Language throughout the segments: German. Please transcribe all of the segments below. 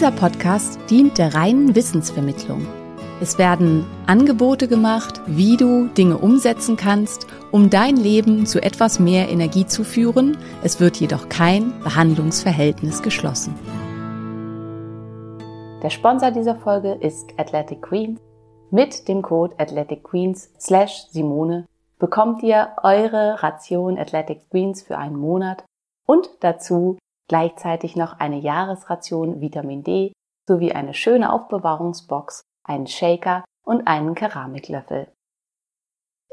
Dieser Podcast dient der reinen Wissensvermittlung. Es werden Angebote gemacht, wie du Dinge umsetzen kannst, um dein Leben zu etwas mehr Energie zu führen. Es wird jedoch kein Behandlungsverhältnis geschlossen. Der Sponsor dieser Folge ist Athletic Queens. Mit dem Code Athletic Queens slash Simone bekommt ihr eure Ration Athletic Greens für einen Monat und dazu gleichzeitig noch eine Jahresration Vitamin D sowie eine schöne Aufbewahrungsbox, einen Shaker und einen Keramiklöffel.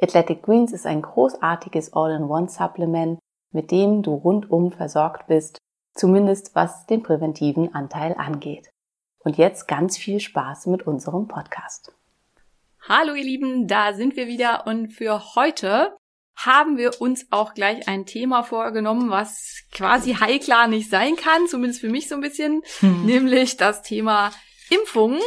Athletic Greens ist ein großartiges All-in-One-Supplement, mit dem du rundum versorgt bist, zumindest was den präventiven Anteil angeht. Und jetzt ganz viel Spaß mit unserem Podcast. Hallo ihr Lieben, da sind wir wieder und für heute haben wir uns auch gleich ein Thema vorgenommen, was quasi heiklar nicht sein kann, zumindest für mich so ein bisschen, Hm. nämlich das Thema Impfungen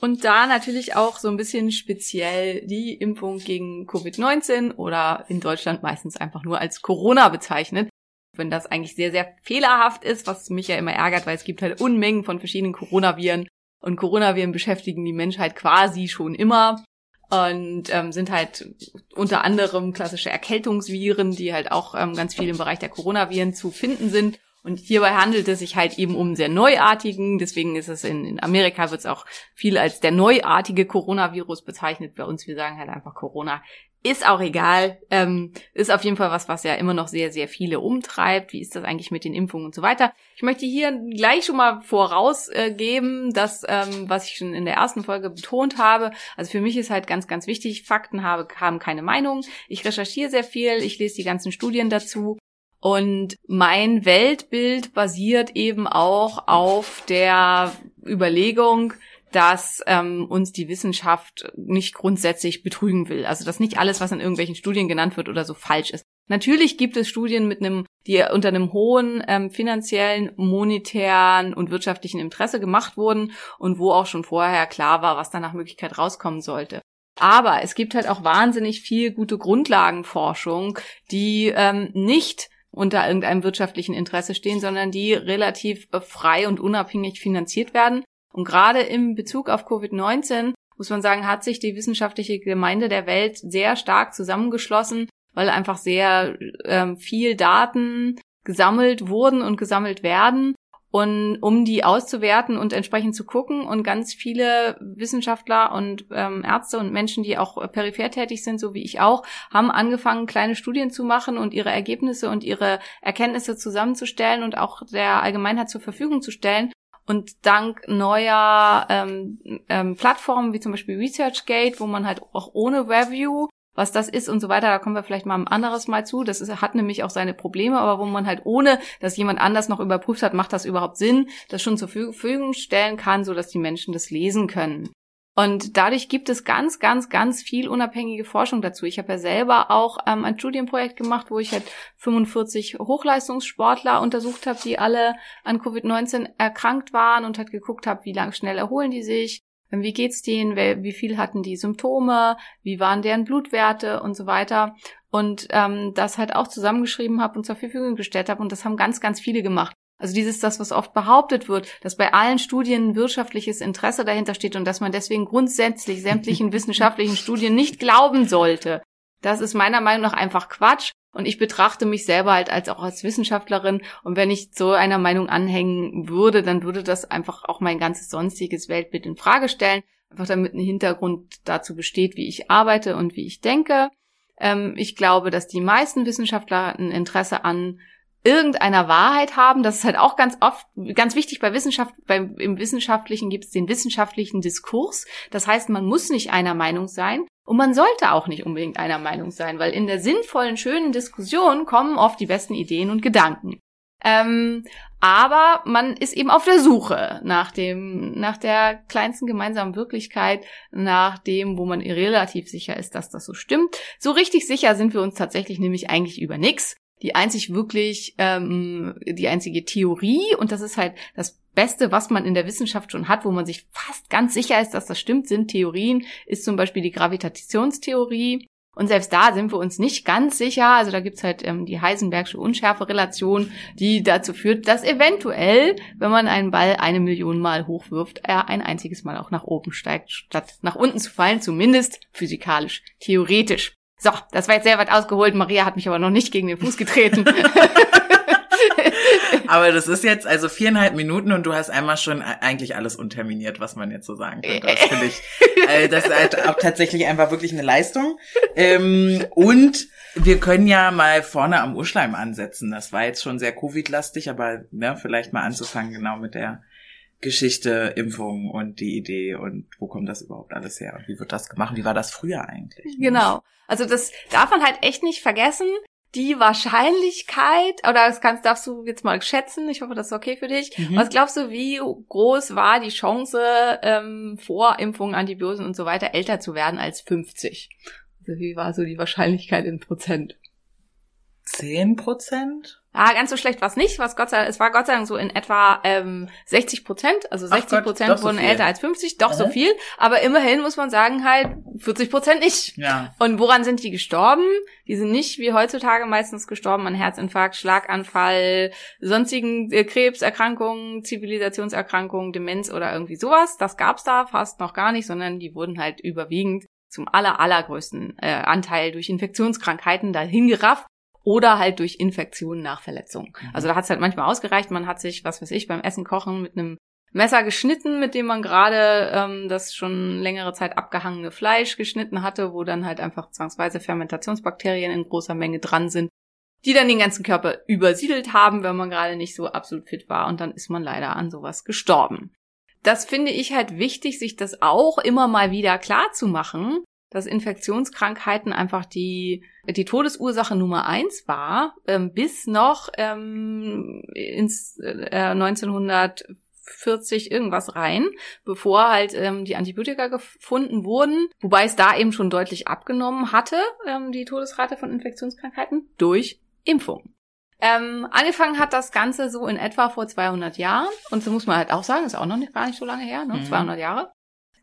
und da natürlich auch so ein bisschen speziell die Impfung gegen Covid-19 oder in Deutschland meistens einfach nur als Corona bezeichnet. Wenn das eigentlich sehr, sehr fehlerhaft ist, was mich ja immer ärgert, weil es gibt halt Unmengen von verschiedenen Coronaviren und Coronaviren beschäftigen die Menschheit quasi schon immer und ähm, sind halt unter anderem klassische Erkältungsviren, die halt auch ähm, ganz viel im Bereich der Coronaviren zu finden sind. Und hierbei handelt es sich halt eben um sehr neuartigen, deswegen ist es in, in Amerika wird es auch viel als der neuartige Coronavirus bezeichnet. Bei uns, wir sagen halt einfach Corona. Ist auch egal. Ähm, ist auf jeden Fall was, was ja immer noch sehr, sehr viele umtreibt. Wie ist das eigentlich mit den Impfungen und so weiter? Ich möchte hier gleich schon mal vorausgeben, dass, ähm, was ich schon in der ersten Folge betont habe, also für mich ist halt ganz, ganz wichtig, Fakten habe, haben keine Meinung. Ich recherchiere sehr viel, ich lese die ganzen Studien dazu. Und mein Weltbild basiert eben auch auf der Überlegung, dass ähm, uns die Wissenschaft nicht grundsätzlich betrügen will. Also dass nicht alles, was in irgendwelchen Studien genannt wird oder so falsch ist. Natürlich gibt es Studien mit einem, die unter einem hohen ähm, finanziellen, monetären und wirtschaftlichen Interesse gemacht wurden und wo auch schon vorher klar war, was da nach Möglichkeit rauskommen sollte. Aber es gibt halt auch wahnsinnig viel gute Grundlagenforschung, die ähm, nicht unter irgendeinem wirtschaftlichen Interesse stehen, sondern die relativ äh, frei und unabhängig finanziert werden. Und gerade im Bezug auf Covid-19 muss man sagen, hat sich die wissenschaftliche Gemeinde der Welt sehr stark zusammengeschlossen, weil einfach sehr ähm, viel Daten gesammelt wurden und gesammelt werden. Und um die auszuwerten und entsprechend zu gucken und ganz viele Wissenschaftler und ähm, Ärzte und Menschen, die auch peripher tätig sind, so wie ich auch, haben angefangen, kleine Studien zu machen und ihre Ergebnisse und ihre Erkenntnisse zusammenzustellen und auch der Allgemeinheit zur Verfügung zu stellen. Und dank neuer ähm, ähm, Plattformen wie zum Beispiel ResearchGate, wo man halt auch ohne Review, was das ist und so weiter, da kommen wir vielleicht mal ein anderes Mal zu. Das ist, hat nämlich auch seine Probleme, aber wo man halt ohne, dass jemand anders noch überprüft hat, macht das überhaupt Sinn, das schon zur Verfügung stellen kann, so dass die Menschen das lesen können. Und dadurch gibt es ganz, ganz, ganz viel unabhängige Forschung dazu. Ich habe ja selber auch ähm, ein Studienprojekt gemacht, wo ich halt 45 Hochleistungssportler untersucht habe, die alle an Covid-19 erkrankt waren und halt geguckt habe, wie lang schnell erholen die sich, ähm, wie geht's denen, wie viel hatten die Symptome, wie waren deren Blutwerte und so weiter. Und ähm, das halt auch zusammengeschrieben habe und zur Verfügung gestellt habe. Und das haben ganz, ganz viele gemacht. Also dieses das, was oft behauptet wird, dass bei allen Studien ein wirtschaftliches Interesse dahinter steht und dass man deswegen grundsätzlich sämtlichen wissenschaftlichen Studien nicht glauben sollte. Das ist meiner Meinung nach einfach Quatsch. Und ich betrachte mich selber halt als auch als Wissenschaftlerin. Und wenn ich so einer Meinung anhängen würde, dann würde das einfach auch mein ganzes sonstiges Weltbild in Frage stellen. Einfach damit ein Hintergrund dazu besteht, wie ich arbeite und wie ich denke. Ähm, ich glaube, dass die meisten Wissenschaftler ein Interesse an irgendeiner Wahrheit haben. Das ist halt auch ganz oft, ganz wichtig bei Wissenschaft, beim, im Wissenschaftlichen gibt es den wissenschaftlichen Diskurs. Das heißt, man muss nicht einer Meinung sein. Und man sollte auch nicht unbedingt einer Meinung sein, weil in der sinnvollen, schönen Diskussion kommen oft die besten Ideen und Gedanken. Ähm, aber man ist eben auf der Suche nach dem, nach der kleinsten gemeinsamen Wirklichkeit, nach dem, wo man relativ sicher ist, dass das so stimmt. So richtig sicher sind wir uns tatsächlich nämlich eigentlich über nichts. Die einzig wirklich, ähm, die einzige Theorie, und das ist halt das Beste, was man in der Wissenschaft schon hat, wo man sich fast ganz sicher ist, dass das stimmt, sind Theorien, ist zum Beispiel die Gravitationstheorie. Und selbst da sind wir uns nicht ganz sicher. Also da gibt's halt ähm, die Heisenbergsche Unschärferelation, die dazu führt, dass eventuell, wenn man einen Ball eine Million Mal hochwirft, er ein einziges Mal auch nach oben steigt, statt nach unten zu fallen, zumindest physikalisch, theoretisch. So, das war jetzt sehr weit ausgeholt. Maria hat mich aber noch nicht gegen den Fuß getreten. Aber das ist jetzt also viereinhalb Minuten und du hast einmal schon eigentlich alles unterminiert, was man jetzt so sagen könnte. Das finde ich, äh, das ist halt auch tatsächlich einfach wirklich eine Leistung. Ähm, und wir können ja mal vorne am Urschleim ansetzen. Das war jetzt schon sehr Covid-lastig, aber ne, vielleicht mal anzufangen genau mit der Geschichte, Impfung und die Idee und wo kommt das überhaupt alles her und wie wird das gemacht? Wie war das früher eigentlich? Genau. Also das darf man halt echt nicht vergessen die Wahrscheinlichkeit, oder das kannst, darfst du jetzt mal schätzen, ich hoffe, das ist okay für dich. Mhm. Was glaubst du, wie groß war die Chance, ähm, vor Impfung, Antibiosen und so weiter älter zu werden als 50? Also wie war so die Wahrscheinlichkeit in Prozent? Zehn Prozent? Ah, ganz so schlecht war es nicht. Was Gott sei, es war Gott sei Dank so in etwa ähm, 60 Prozent. Also 60 Prozent wurden so älter als 50, doch mhm. so viel. Aber immerhin muss man sagen, halt 40 Prozent nicht. Ja. Und woran sind die gestorben? Die sind nicht wie heutzutage meistens gestorben an Herzinfarkt, Schlaganfall, sonstigen äh, Krebserkrankungen, Zivilisationserkrankungen, Demenz oder irgendwie sowas. Das gab's da fast noch gar nicht, sondern die wurden halt überwiegend zum aller, allergrößten äh, Anteil durch Infektionskrankheiten dahin gerafft oder halt durch Infektionen nach Verletzungen. Mhm. Also da hat es halt manchmal ausgereicht, man hat sich, was weiß ich, beim Essen kochen mit einem Messer geschnitten, mit dem man gerade ähm, das schon längere Zeit abgehangene Fleisch geschnitten hatte, wo dann halt einfach zwangsweise Fermentationsbakterien in großer Menge dran sind, die dann den ganzen Körper übersiedelt haben, wenn man gerade nicht so absolut fit war und dann ist man leider an sowas gestorben. Das finde ich halt wichtig, sich das auch immer mal wieder klar zu machen, dass Infektionskrankheiten einfach die, die Todesursache Nummer eins war, ähm, bis noch ähm, ins äh, 1940 irgendwas rein, bevor halt ähm, die Antibiotika gefunden wurden, wobei es da eben schon deutlich abgenommen hatte, ähm, die Todesrate von Infektionskrankheiten durch Impfung. Ähm, angefangen hat das Ganze so in etwa vor 200 Jahren und so muss man halt auch sagen, ist auch noch nicht, gar nicht so lange her, ne? Mhm. 200 Jahre.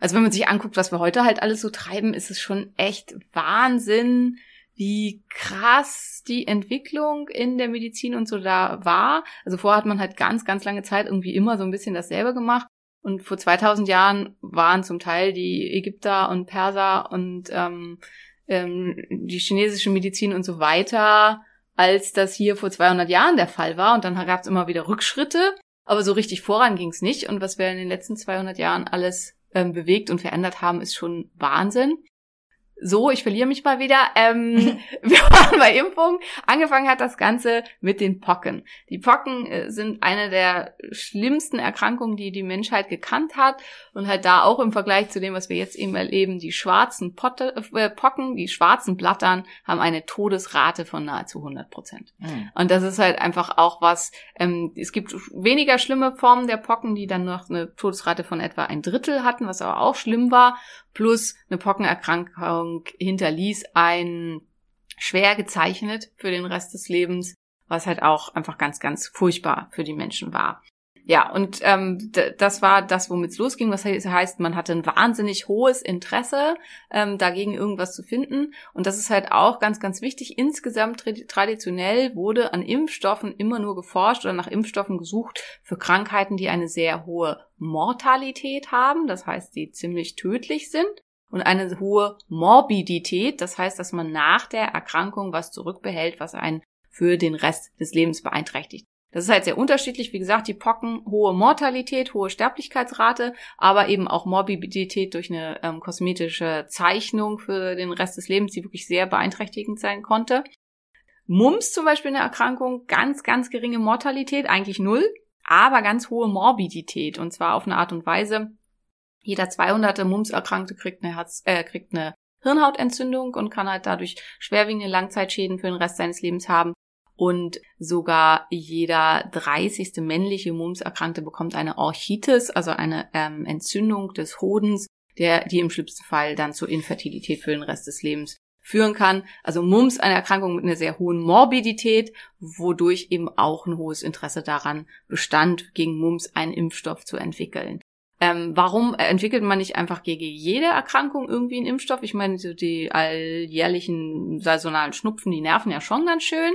Also wenn man sich anguckt, was wir heute halt alles so treiben, ist es schon echt Wahnsinn, wie krass die Entwicklung in der Medizin und so da war. Also vorher hat man halt ganz, ganz lange Zeit irgendwie immer so ein bisschen dasselbe gemacht. Und vor 2000 Jahren waren zum Teil die Ägypter und Perser und ähm, ähm, die chinesische Medizin und so weiter, als das hier vor 200 Jahren der Fall war. Und dann gab es immer wieder Rückschritte, aber so richtig voran ging es nicht. Und was wir in den letzten 200 Jahren alles ähm, bewegt und verändert haben, ist schon Wahnsinn. So, ich verliere mich mal wieder. Ähm, wir waren bei Impfung. Angefangen hat das Ganze mit den Pocken. Die Pocken äh, sind eine der schlimmsten Erkrankungen, die die Menschheit gekannt hat. Und halt da auch im Vergleich zu dem, was wir jetzt eben erleben, die schwarzen Potte, äh, Pocken, die schwarzen Blattern haben eine Todesrate von nahezu 100 Prozent. Mhm. Und das ist halt einfach auch was, ähm, es gibt weniger schlimme Formen der Pocken, die dann noch eine Todesrate von etwa ein Drittel hatten, was aber auch schlimm war plus eine Pockenerkrankung hinterließ ein schwer gezeichnet für den Rest des Lebens, was halt auch einfach ganz, ganz furchtbar für die Menschen war. Ja, und ähm, das war das, womit es losging. Was heißt, man hatte ein wahnsinnig hohes Interesse, ähm, dagegen irgendwas zu finden. Und das ist halt auch ganz, ganz wichtig. Insgesamt traditionell wurde an Impfstoffen immer nur geforscht oder nach Impfstoffen gesucht für Krankheiten, die eine sehr hohe Mortalität haben, das heißt, die ziemlich tödlich sind. Und eine hohe Morbidität, das heißt, dass man nach der Erkrankung was zurückbehält, was einen für den Rest des Lebens beeinträchtigt. Das ist halt sehr unterschiedlich. Wie gesagt, die Pocken, hohe Mortalität, hohe Sterblichkeitsrate, aber eben auch Morbidität durch eine ähm, kosmetische Zeichnung für den Rest des Lebens, die wirklich sehr beeinträchtigend sein konnte. Mumps zum Beispiel eine Erkrankung, ganz, ganz geringe Mortalität, eigentlich null, aber ganz hohe Morbidität. Und zwar auf eine Art und Weise, jeder 200. Mumps-Erkrankte kriegt äh, kriegt eine Hirnhautentzündung und kann halt dadurch schwerwiegende Langzeitschäden für den Rest seines Lebens haben. Und sogar jeder 30. männliche Mumps-Erkrankte bekommt eine Orchitis, also eine ähm, Entzündung des Hodens, der, die im schlimmsten Fall dann zur Infertilität für den Rest des Lebens führen kann. Also Mumps eine Erkrankung mit einer sehr hohen Morbidität, wodurch eben auch ein hohes Interesse daran bestand, gegen Mumps einen Impfstoff zu entwickeln. Ähm, warum entwickelt man nicht einfach gegen jede Erkrankung irgendwie einen Impfstoff? Ich meine, so die alljährlichen saisonalen Schnupfen, die nerven ja schon ganz schön,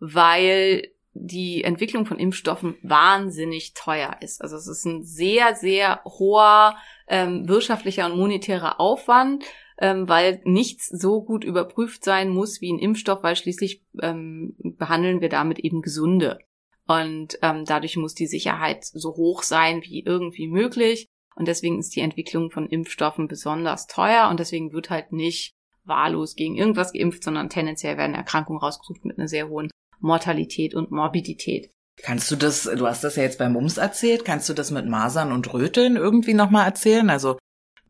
weil die Entwicklung von Impfstoffen wahnsinnig teuer ist. Also es ist ein sehr, sehr hoher ähm, wirtschaftlicher und monetärer Aufwand, ähm, weil nichts so gut überprüft sein muss wie ein Impfstoff, weil schließlich ähm, behandeln wir damit eben Gesunde. Und ähm, dadurch muss die Sicherheit so hoch sein wie irgendwie möglich. Und deswegen ist die Entwicklung von Impfstoffen besonders teuer und deswegen wird halt nicht wahllos gegen irgendwas geimpft, sondern tendenziell werden Erkrankungen rausgesucht mit einer sehr hohen Mortalität und Morbidität. Kannst du das, du hast das ja jetzt bei Mums erzählt, kannst du das mit Masern und Röteln irgendwie nochmal erzählen? Also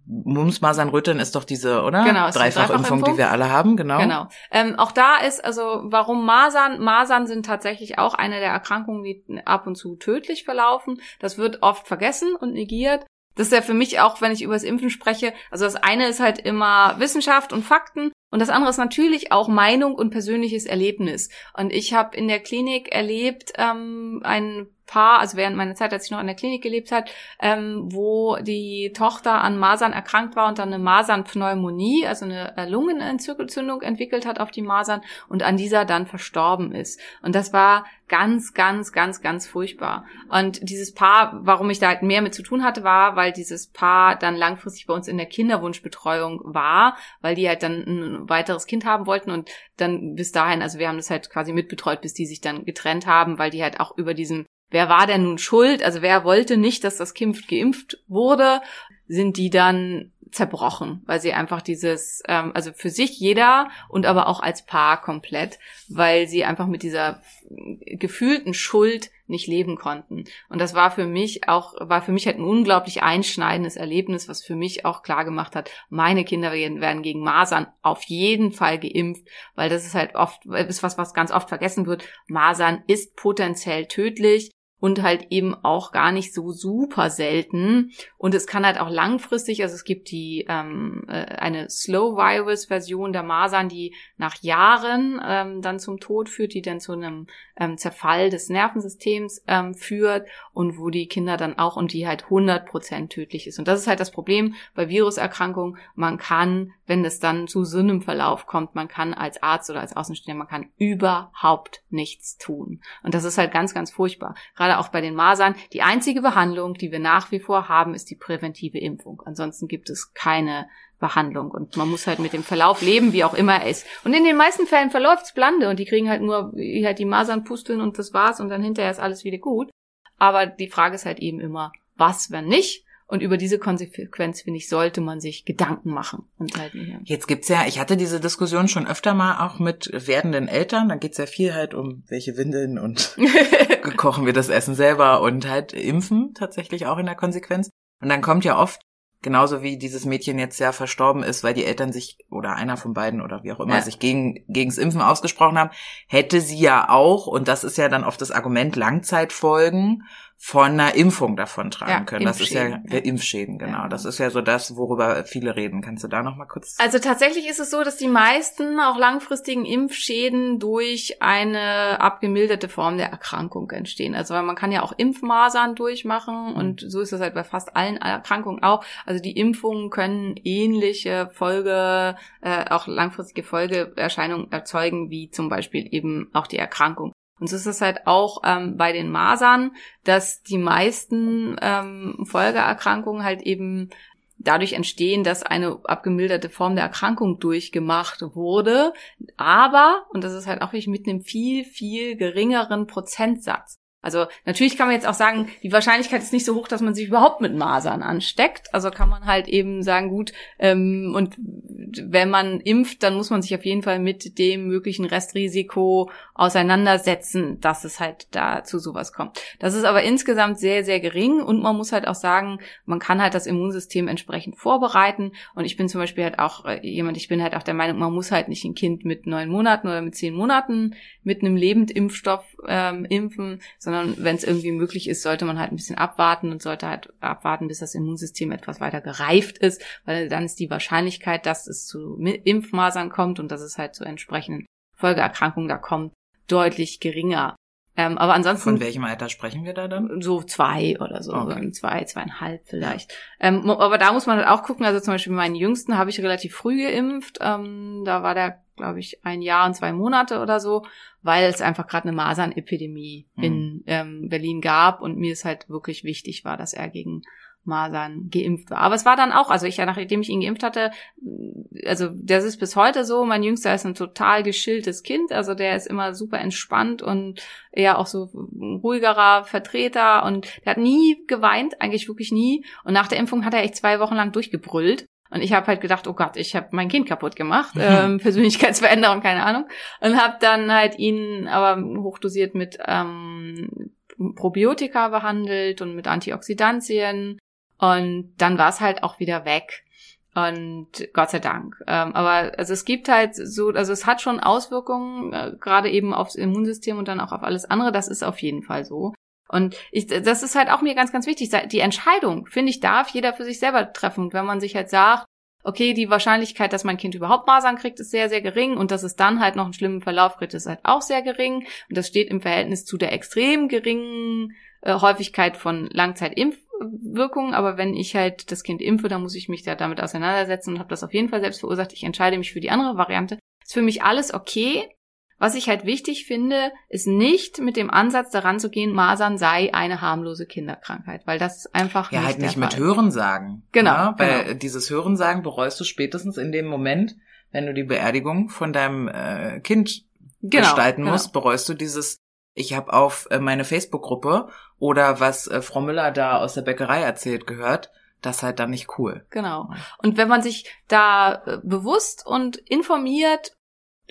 Mumps, Masern, Röteln ist doch diese, oder? Genau, Dreifachimpfung, die wir alle haben, genau. Genau. Ähm, auch da ist, also warum Masern? Masern sind tatsächlich auch eine der Erkrankungen, die ab und zu tödlich verlaufen. Das wird oft vergessen und negiert. Das ist ja für mich auch, wenn ich über das Impfen spreche, also das eine ist halt immer Wissenschaft und Fakten und das andere ist natürlich auch Meinung und persönliches Erlebnis. Und ich habe in der Klinik erlebt, ähm, ein Paar, also während meiner Zeit, als ich noch in der Klinik gelebt hat, ähm, wo die Tochter an Masern erkrankt war und dann eine Masernpneumonie, also eine äh, Lungenentzündung entwickelt hat auf die Masern und an dieser dann verstorben ist. Und das war ganz, ganz, ganz, ganz furchtbar. Und dieses Paar, warum ich da halt mehr mit zu tun hatte, war, weil dieses Paar dann langfristig bei uns in der Kinderwunschbetreuung war, weil die halt dann ein weiteres Kind haben wollten und dann bis dahin, also wir haben das halt quasi mitbetreut, bis die sich dann getrennt haben, weil die halt auch über diesen wer war denn nun schuld? Also wer wollte nicht, dass das Kind geimpft wurde? Sind die dann zerbrochen, weil sie einfach dieses, ähm, also für sich jeder und aber auch als Paar komplett, weil sie einfach mit dieser gefühlten Schuld nicht leben konnten. Und das war für mich auch, war für mich halt ein unglaublich einschneidendes Erlebnis, was für mich auch klar gemacht hat, meine Kinder werden gegen Masern auf jeden Fall geimpft, weil das ist halt oft, ist was, was ganz oft vergessen wird. Masern ist potenziell tödlich und halt eben auch gar nicht so super selten. Und es kann halt auch langfristig, also es gibt die ähm, äh, eine Slow-Virus-Version der Masern, die nach Jahren ähm, dann zum Tod führt, die dann zu einem ähm, Zerfall des Nervensystems ähm, führt und wo die Kinder dann auch und die halt 100% tödlich ist. Und das ist halt das Problem bei Viruserkrankungen. Man kann, wenn es dann zu so einem Verlauf kommt, man kann als Arzt oder als Außenstehender, man kann überhaupt nichts tun. Und das ist halt ganz, ganz furchtbar. Gerade auch bei den Masern. Die einzige Behandlung, die wir nach wie vor haben, ist die präventive Impfung. Ansonsten gibt es keine Behandlung. Und man muss halt mit dem Verlauf leben, wie auch immer er ist. Und in den meisten Fällen verläuft's blande und die kriegen halt nur halt die Masern pusteln und das war's und dann hinterher ist alles wieder gut. Aber die Frage ist halt eben immer, was, wenn nicht? Und über diese Konsequenz, finde ich, sollte man sich Gedanken machen. Und halt nicht, ja. Jetzt gibt's ja, ich hatte diese Diskussion schon öfter mal auch mit werdenden Eltern. Da geht's ja viel halt um welche Windeln und kochen wir das Essen selber und halt impfen tatsächlich auch in der Konsequenz. Und dann kommt ja oft Genauso wie dieses Mädchen jetzt ja verstorben ist, weil die Eltern sich oder einer von beiden oder wie auch immer ja. sich gegen gegens Impfen ausgesprochen haben, hätte sie ja auch und das ist ja dann oft das Argument Langzeitfolgen von einer Impfung davon tragen ja, können. Das ist ja, ja. Impfschäden, genau. Ja. Das ist ja so das, worüber viele reden. Kannst du da noch mal kurz? Also tatsächlich ist es so, dass die meisten auch langfristigen Impfschäden durch eine abgemilderte Form der Erkrankung entstehen. Also weil man kann ja auch Impfmasern durchmachen mhm. und so ist es halt bei fast allen Erkrankungen auch. Also die Impfungen können ähnliche Folge, äh, auch langfristige Folgeerscheinungen erzeugen, wie zum Beispiel eben auch die Erkrankung. Und so ist es halt auch ähm, bei den Masern, dass die meisten ähm, Folgeerkrankungen halt eben dadurch entstehen, dass eine abgemilderte Form der Erkrankung durchgemacht wurde. Aber, und das ist halt auch wirklich mit einem viel, viel geringeren Prozentsatz. Also natürlich kann man jetzt auch sagen, die Wahrscheinlichkeit ist nicht so hoch, dass man sich überhaupt mit Masern ansteckt. Also kann man halt eben sagen, gut, ähm, und wenn man impft, dann muss man sich auf jeden Fall mit dem möglichen Restrisiko auseinandersetzen, dass es halt da zu sowas kommt. Das ist aber insgesamt sehr, sehr gering und man muss halt auch sagen, man kann halt das Immunsystem entsprechend vorbereiten. Und ich bin zum Beispiel halt auch äh, jemand, ich bin halt auch der Meinung, man muss halt nicht ein Kind mit neun Monaten oder mit zehn Monaten mit einem Lebendimpfstoff ähm, impfen, sondern wenn es irgendwie möglich ist, sollte man halt ein bisschen abwarten und sollte halt abwarten, bis das Immunsystem etwas weiter gereift ist, weil dann ist die Wahrscheinlichkeit, dass es zu Impfmasern kommt und dass es halt zu entsprechenden Folgeerkrankungen da kommt, deutlich geringer. Ähm, aber ansonsten. Von welchem Alter sprechen wir da dann? So zwei oder so, Okay. so zwei, zweieinhalb vielleicht. Ähm, aber da muss man halt auch gucken, also zum Beispiel meinen Jüngsten habe ich relativ früh geimpft. Ähm, da war der, glaube ich, ein Jahr und zwei Monate oder so, weil es einfach gerade eine Masernepidemie Mhm. in ähm, Berlin gab und mir es halt wirklich wichtig war, dass er gegen Masern geimpft war. Aber es war dann auch, also ich, nachdem ich ihn geimpft hatte, also das ist bis heute so, mein Jüngster ist ein total geschilltes Kind, also der ist immer super entspannt und eher auch so ein ruhigerer Vertreter und der hat nie geweint, eigentlich wirklich nie. Und nach der Impfung hat er echt zwei Wochen lang durchgebrüllt. Und ich habe halt gedacht, oh Gott, ich habe mein Kind kaputt gemacht, ähm, Persönlichkeitsveränderung, keine Ahnung. Und habe dann halt ihn aber hochdosiert mit ähm, Probiotika behandelt und mit Antioxidantien. Und dann war es halt auch wieder weg. Und Gott sei Dank. Ähm, aber also es gibt halt so, also es hat schon Auswirkungen, äh, gerade eben aufs Immunsystem und dann auch auf alles andere. Das ist auf jeden Fall so. Und ich, das ist halt auch mir ganz, ganz wichtig. Die Entscheidung, finde ich, darf jeder für sich selber treffen. Und wenn man sich halt sagt, okay, die Wahrscheinlichkeit, dass mein Kind überhaupt Masern kriegt, ist sehr, sehr gering und dass es dann halt noch einen schlimmen Verlauf kriegt, ist halt auch sehr gering. Und das steht im Verhältnis zu der extrem geringen äh, Häufigkeit von Langzeitimpfwirkungen. Aber wenn ich halt das Kind impfe, dann muss ich mich da damit auseinandersetzen und habe das auf jeden Fall selbst verursacht. Ich entscheide mich für die andere Variante. Ist für mich alles okay. Was ich halt wichtig finde, ist nicht mit dem Ansatz daran zu gehen, Masern sei eine harmlose Kinderkrankheit, weil das ist einfach Ja, nicht halt nicht mit Fall. Hörensagen. Genau, Ja, weil genau. dieses Hörensagen bereust du spätestens in dem Moment, wenn du die Beerdigung von deinem äh, Kind Genau, gestalten genau. musst, bereust du dieses, ich habe auf äh, meine Facebook-Gruppe oder was äh, Frau Müller da aus der Bäckerei erzählt gehört, das ist halt dann nicht cool. Genau. Und wenn man sich da äh, bewusst und informiert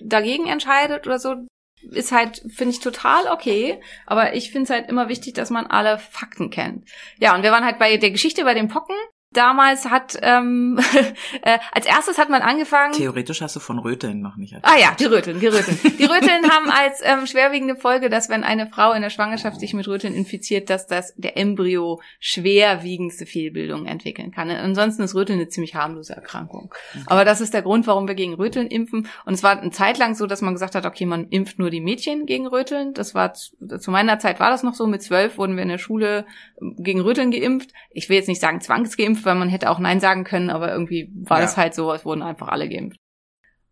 dagegen entscheidet oder so, ist halt, finde ich, total okay. Aber ich finde es halt immer wichtig, dass man alle Fakten kennt. Ja, und wir waren halt bei der Geschichte bei den Pocken. Damals hat, ähm, äh, als erstes hat man angefangen. Theoretisch hast du von Röteln noch nicht erzählt. Ah ja, die Röteln, die Röteln. Die Röteln haben als ähm, schwerwiegende Folge, dass wenn eine Frau in der Schwangerschaft sich mit Röteln infiziert, dass das der Embryo schwerwiegendste Fehlbildungen entwickeln kann. Ansonsten ist Röteln eine ziemlich harmlose Erkrankung. Aber das ist der Grund, warum wir gegen Röteln impfen. Und es war eine Zeit lang so, dass man gesagt hat, okay, man impft nur die Mädchen gegen Röteln. Das war zu, zu meiner Zeit war das noch so. Mit zwölf wurden wir in der Schule ähm, gegen Röteln geimpft. Ich will jetzt nicht sagen zwangsgeimpft, weil man hätte auch Nein sagen können, aber irgendwie war Ja. das halt so, es wurden einfach alle geimpft.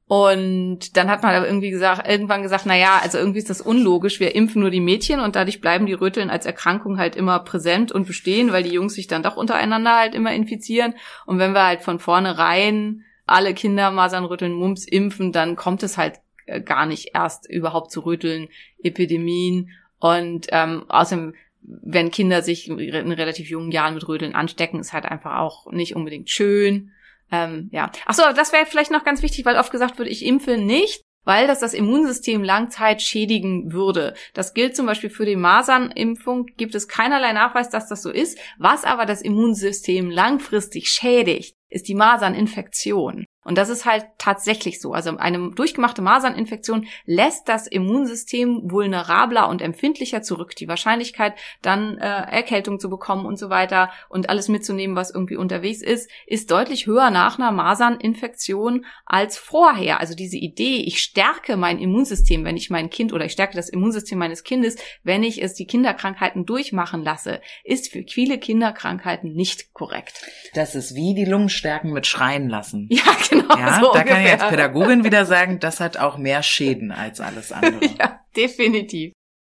Und dann hat man aber irgendwie gesagt, irgendwann gesagt, na ja, also irgendwie ist das unlogisch. Wir impfen nur die Mädchen und dadurch bleiben die Röteln als Erkrankung halt immer präsent und bestehen, weil die Jungs sich dann doch untereinander halt immer infizieren. Und wenn wir halt von vornherein alle Kinder Masern, Röteln, Mumps impfen, dann kommt es halt äh, gar nicht erst überhaupt zu Röteln, Epidemien. Und ähm, außerdem, wenn Kinder sich in relativ jungen Jahren mit Röteln anstecken, ist halt einfach auch nicht unbedingt schön. Ähm, ja. Ach so, das wäre vielleicht noch ganz wichtig, weil oft gesagt wird, ich impfe nicht, weil das das Immunsystem Langzeit schädigen würde. Das gilt zum Beispiel für die Masernimpfung, gibt es keinerlei Nachweis, dass das so ist. Was aber das Immunsystem langfristig schädigt, ist die Maserninfektion. Und das ist halt tatsächlich so. Also eine durchgemachte Maserninfektion lässt das Immunsystem vulnerabler und empfindlicher zurück. Die Wahrscheinlichkeit, dann äh, Erkältung zu bekommen und so weiter und alles mitzunehmen, was irgendwie unterwegs ist, ist deutlich höher nach einer Maserninfektion als vorher. Also diese Idee, ich stärke mein Immunsystem, wenn ich mein Kind oder ich stärke das Immunsystem meines Kindes, wenn ich es die Kinderkrankheiten durchmachen lasse, ist für viele Kinderkrankheiten nicht korrekt. Das ist wie die Lungenstärken mit schreien lassen. Ja, genau. Ja, so da kann ich als ungefähr. Pädagogin wieder sagen, das hat auch mehr Schäden als alles andere. Ja, definitiv.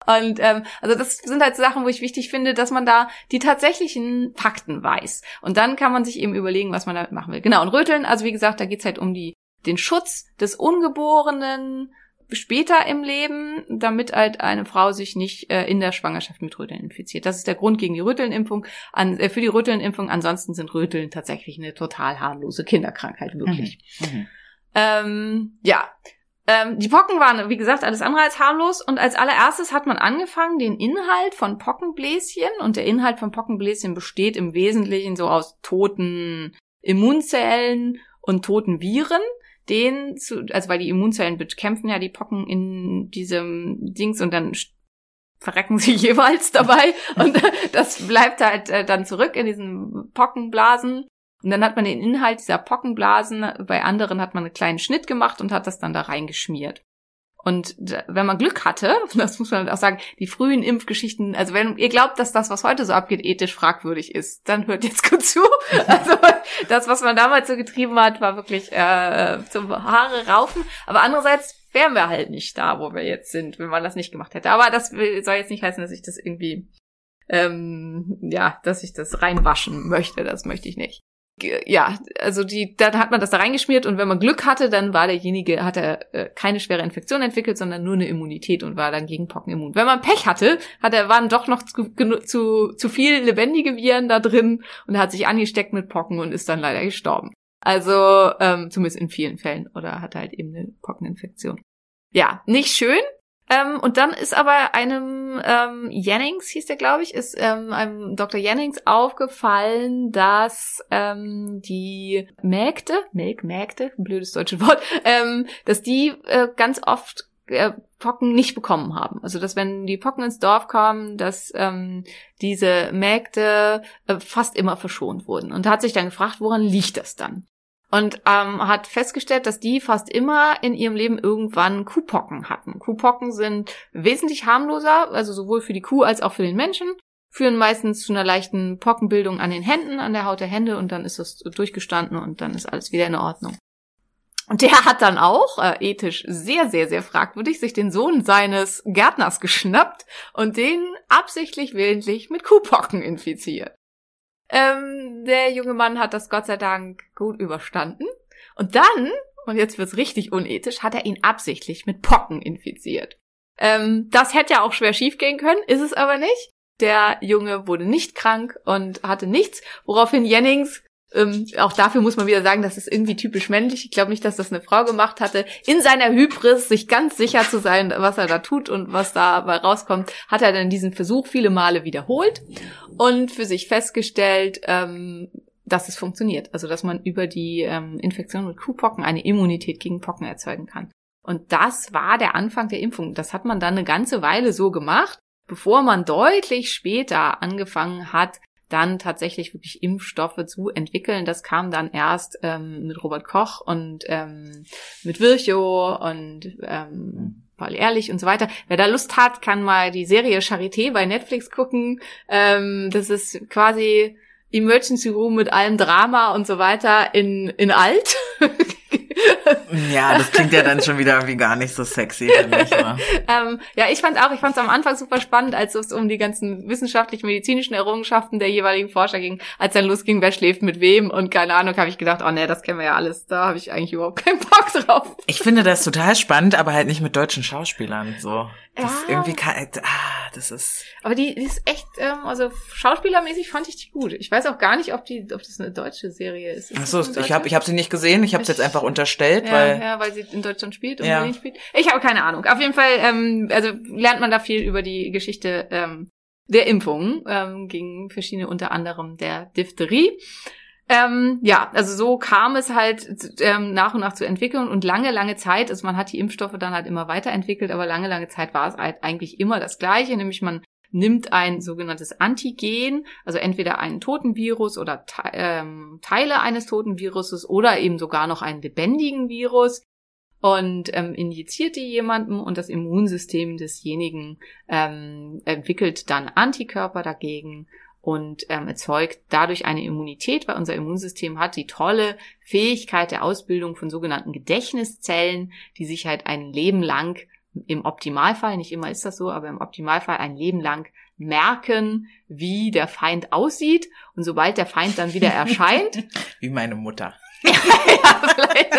Und ähm, also das sind halt Sachen, wo ich wichtig finde, dass man da die tatsächlichen Fakten weiß. Und dann kann man sich eben überlegen, was man damit machen will. Genau, und Röteln, also wie gesagt, da geht's halt um die, den Schutz des Ungeborenen später im Leben, damit halt eine Frau sich nicht äh, in der Schwangerschaft mit Röteln infiziert. Das ist der Grund gegen die Rötelnimpfung. An, äh, für die Rötelnimpfung. Ansonsten sind Röteln tatsächlich eine total harmlose Kinderkrankheit, wirklich. Mhm. Ähm, ja. Ähm, die Pocken waren, wie gesagt, alles andere als harmlos. Und als allererstes hat man angefangen, den Inhalt von Pockenbläschen, und der Inhalt von Pockenbläschen besteht im Wesentlichen so aus toten Immunzellen und toten Viren, den zu, also weil die Immunzellen bekämpfen ja die Pocken in diesem Dings und dann verrecken sie jeweils dabei und das bleibt halt äh, dann zurück in diesen Pockenblasen. Und dann hat man den Inhalt dieser Pockenblasen, bei anderen hat man einen kleinen Schnitt gemacht und hat das dann da reingeschmiert. Und wenn man Glück hatte, das muss man auch sagen, die frühen Impfgeschichten, also wenn ihr glaubt, dass das, was heute so abgeht, ethisch fragwürdig ist, dann hört jetzt gut zu. Also das, was man damals so getrieben hat, war wirklich äh, zum Haare raufen. Aber andererseits wären wir halt nicht da, wo wir jetzt sind, wenn man das nicht gemacht hätte. Aber das soll jetzt nicht heißen, dass ich das irgendwie, ähm, ja, dass ich das reinwaschen möchte. Das möchte ich nicht ja, also die, dann hat man das da reingeschmiert und wenn man Glück hatte, dann war derjenige, hat er äh, keine schwere Infektion entwickelt, sondern nur eine Immunität und war dann gegen Pocken immun. Wenn man Pech hatte, hat er, waren doch noch zu, zu, zu viel lebendige Viren da drin und hat sich angesteckt mit Pocken und ist dann leider gestorben. Also, ähm, zumindest in vielen Fällen. Oder hat halt eben eine Pockeninfektion. Ja, nicht schön. Ähm, und dann ist aber einem ähm, Jennings, hieß der, glaube ich, ist ähm, einem Dr. Jennings aufgefallen, dass ähm, die Mägde, Melkmägde, blödes deutsches Wort, ähm, dass die äh, ganz oft äh, Pocken nicht bekommen haben. Also dass wenn die Pocken ins Dorf kamen, dass ähm, diese Mägde äh, fast immer verschont wurden. Und hat sich dann gefragt, woran liegt das dann? Und ähm, hat festgestellt, dass die fast immer in ihrem Leben irgendwann Kuhpocken hatten. Kuhpocken sind wesentlich harmloser, also sowohl für die Kuh als auch für den Menschen, führen meistens zu einer leichten Pockenbildung an den Händen, an der Haut der Hände und dann ist das durchgestanden und dann ist alles wieder in Ordnung. Und der hat dann auch, äh, ethisch sehr, sehr, sehr fragwürdig, sich den Sohn seines Gärtners geschnappt und den absichtlich willentlich mit Kuhpocken infiziert. Ähm, der junge Mann hat das Gott sei Dank gut überstanden. Und dann, und jetzt wird's richtig unethisch, hat er ihn absichtlich mit Pocken infiziert. Ähm, das hätte ja auch schwer schiefgehen können, ist es aber nicht. Der Junge wurde nicht krank und hatte nichts, woraufhin Jennings ähm, auch dafür muss man wieder sagen, das ist irgendwie typisch männlich. Ich glaube nicht, dass das eine Frau gemacht hatte. In seiner Hybris, sich ganz sicher zu sein, was er da tut und was dabei rauskommt, hat er dann diesen Versuch viele Male wiederholt und für sich festgestellt, ähm, dass es funktioniert. Also, dass man über die ähm, Infektion mit Kuhpocken eine Immunität gegen Pocken erzeugen kann. Und das war der Anfang der Impfung. Das hat man dann eine ganze Weile so gemacht, bevor man deutlich später angefangen hat, dann tatsächlich wirklich Impfstoffe zu entwickeln. Das kam dann erst ähm, mit Robert Koch und ähm, mit Virchow und ähm, Paul Ehrlich und so weiter. Wer da Lust hat, kann mal die Serie Charité bei Netflix gucken. Ähm, das ist quasi Emergency Room mit allem Drama und so weiter in, in alt. Ja, das klingt ja dann schon wieder irgendwie gar nicht so sexy, finde ich mal. ähm, ja, ich fand auch, ich fand es am Anfang super spannend, als es um die ganzen wissenschaftlich-medizinischen Errungenschaften der jeweiligen Forscher ging, als dann losging, wer schläft mit wem und keine Ahnung, habe ich gedacht, oh nee, das kennen wir ja alles, da habe ich eigentlich überhaupt keinen Bock drauf. Ich finde das total spannend, aber halt nicht mit deutschen Schauspielern. So, das Ja. irgendwie kann, ah, das ist. Aber die, die ist echt, ähm, also schauspielermäßig fand ich die gut. Ich weiß auch gar nicht, ob die, ob das eine deutsche Serie ist. ist Ach so, das eine ich habe ich hab sie nicht gesehen. Ich habe jetzt einfach unterstellt, ja, weil ja, weil sie in Deutschland spielt und Ja. Berlin spielt. Ich habe keine Ahnung. Auf jeden Fall, ähm, also lernt man da viel über die Geschichte ähm, der Impfungen ähm, gegen verschiedene, unter anderem der Diphtherie. Ähm, ja, also so kam es halt ähm, nach und nach zu entwickeln und lange, lange Zeit, also man hat die Impfstoffe dann halt immer weiterentwickelt, aber lange, lange Zeit war es halt eigentlich immer das Gleiche, nämlich man nimmt ein sogenanntes Antigen, also entweder einen toten Virus oder Te ähm, Teile eines toten Viruses oder eben sogar noch einen lebendigen Virus und ähm, injiziert die jemandem und das Immunsystem desjenigen ähm, entwickelt dann Antikörper dagegen und ähm, erzeugt dadurch eine Immunität, weil unser Immunsystem hat die tolle Fähigkeit der Ausbildung von sogenannten Gedächtniszellen, die sich halt ein Leben lang im Optimalfall, nicht immer ist das so, aber im Optimalfall ein Leben lang merken, wie der Feind aussieht. Und sobald der Feind dann wieder erscheint, wie meine Mutter. ja, vielleicht.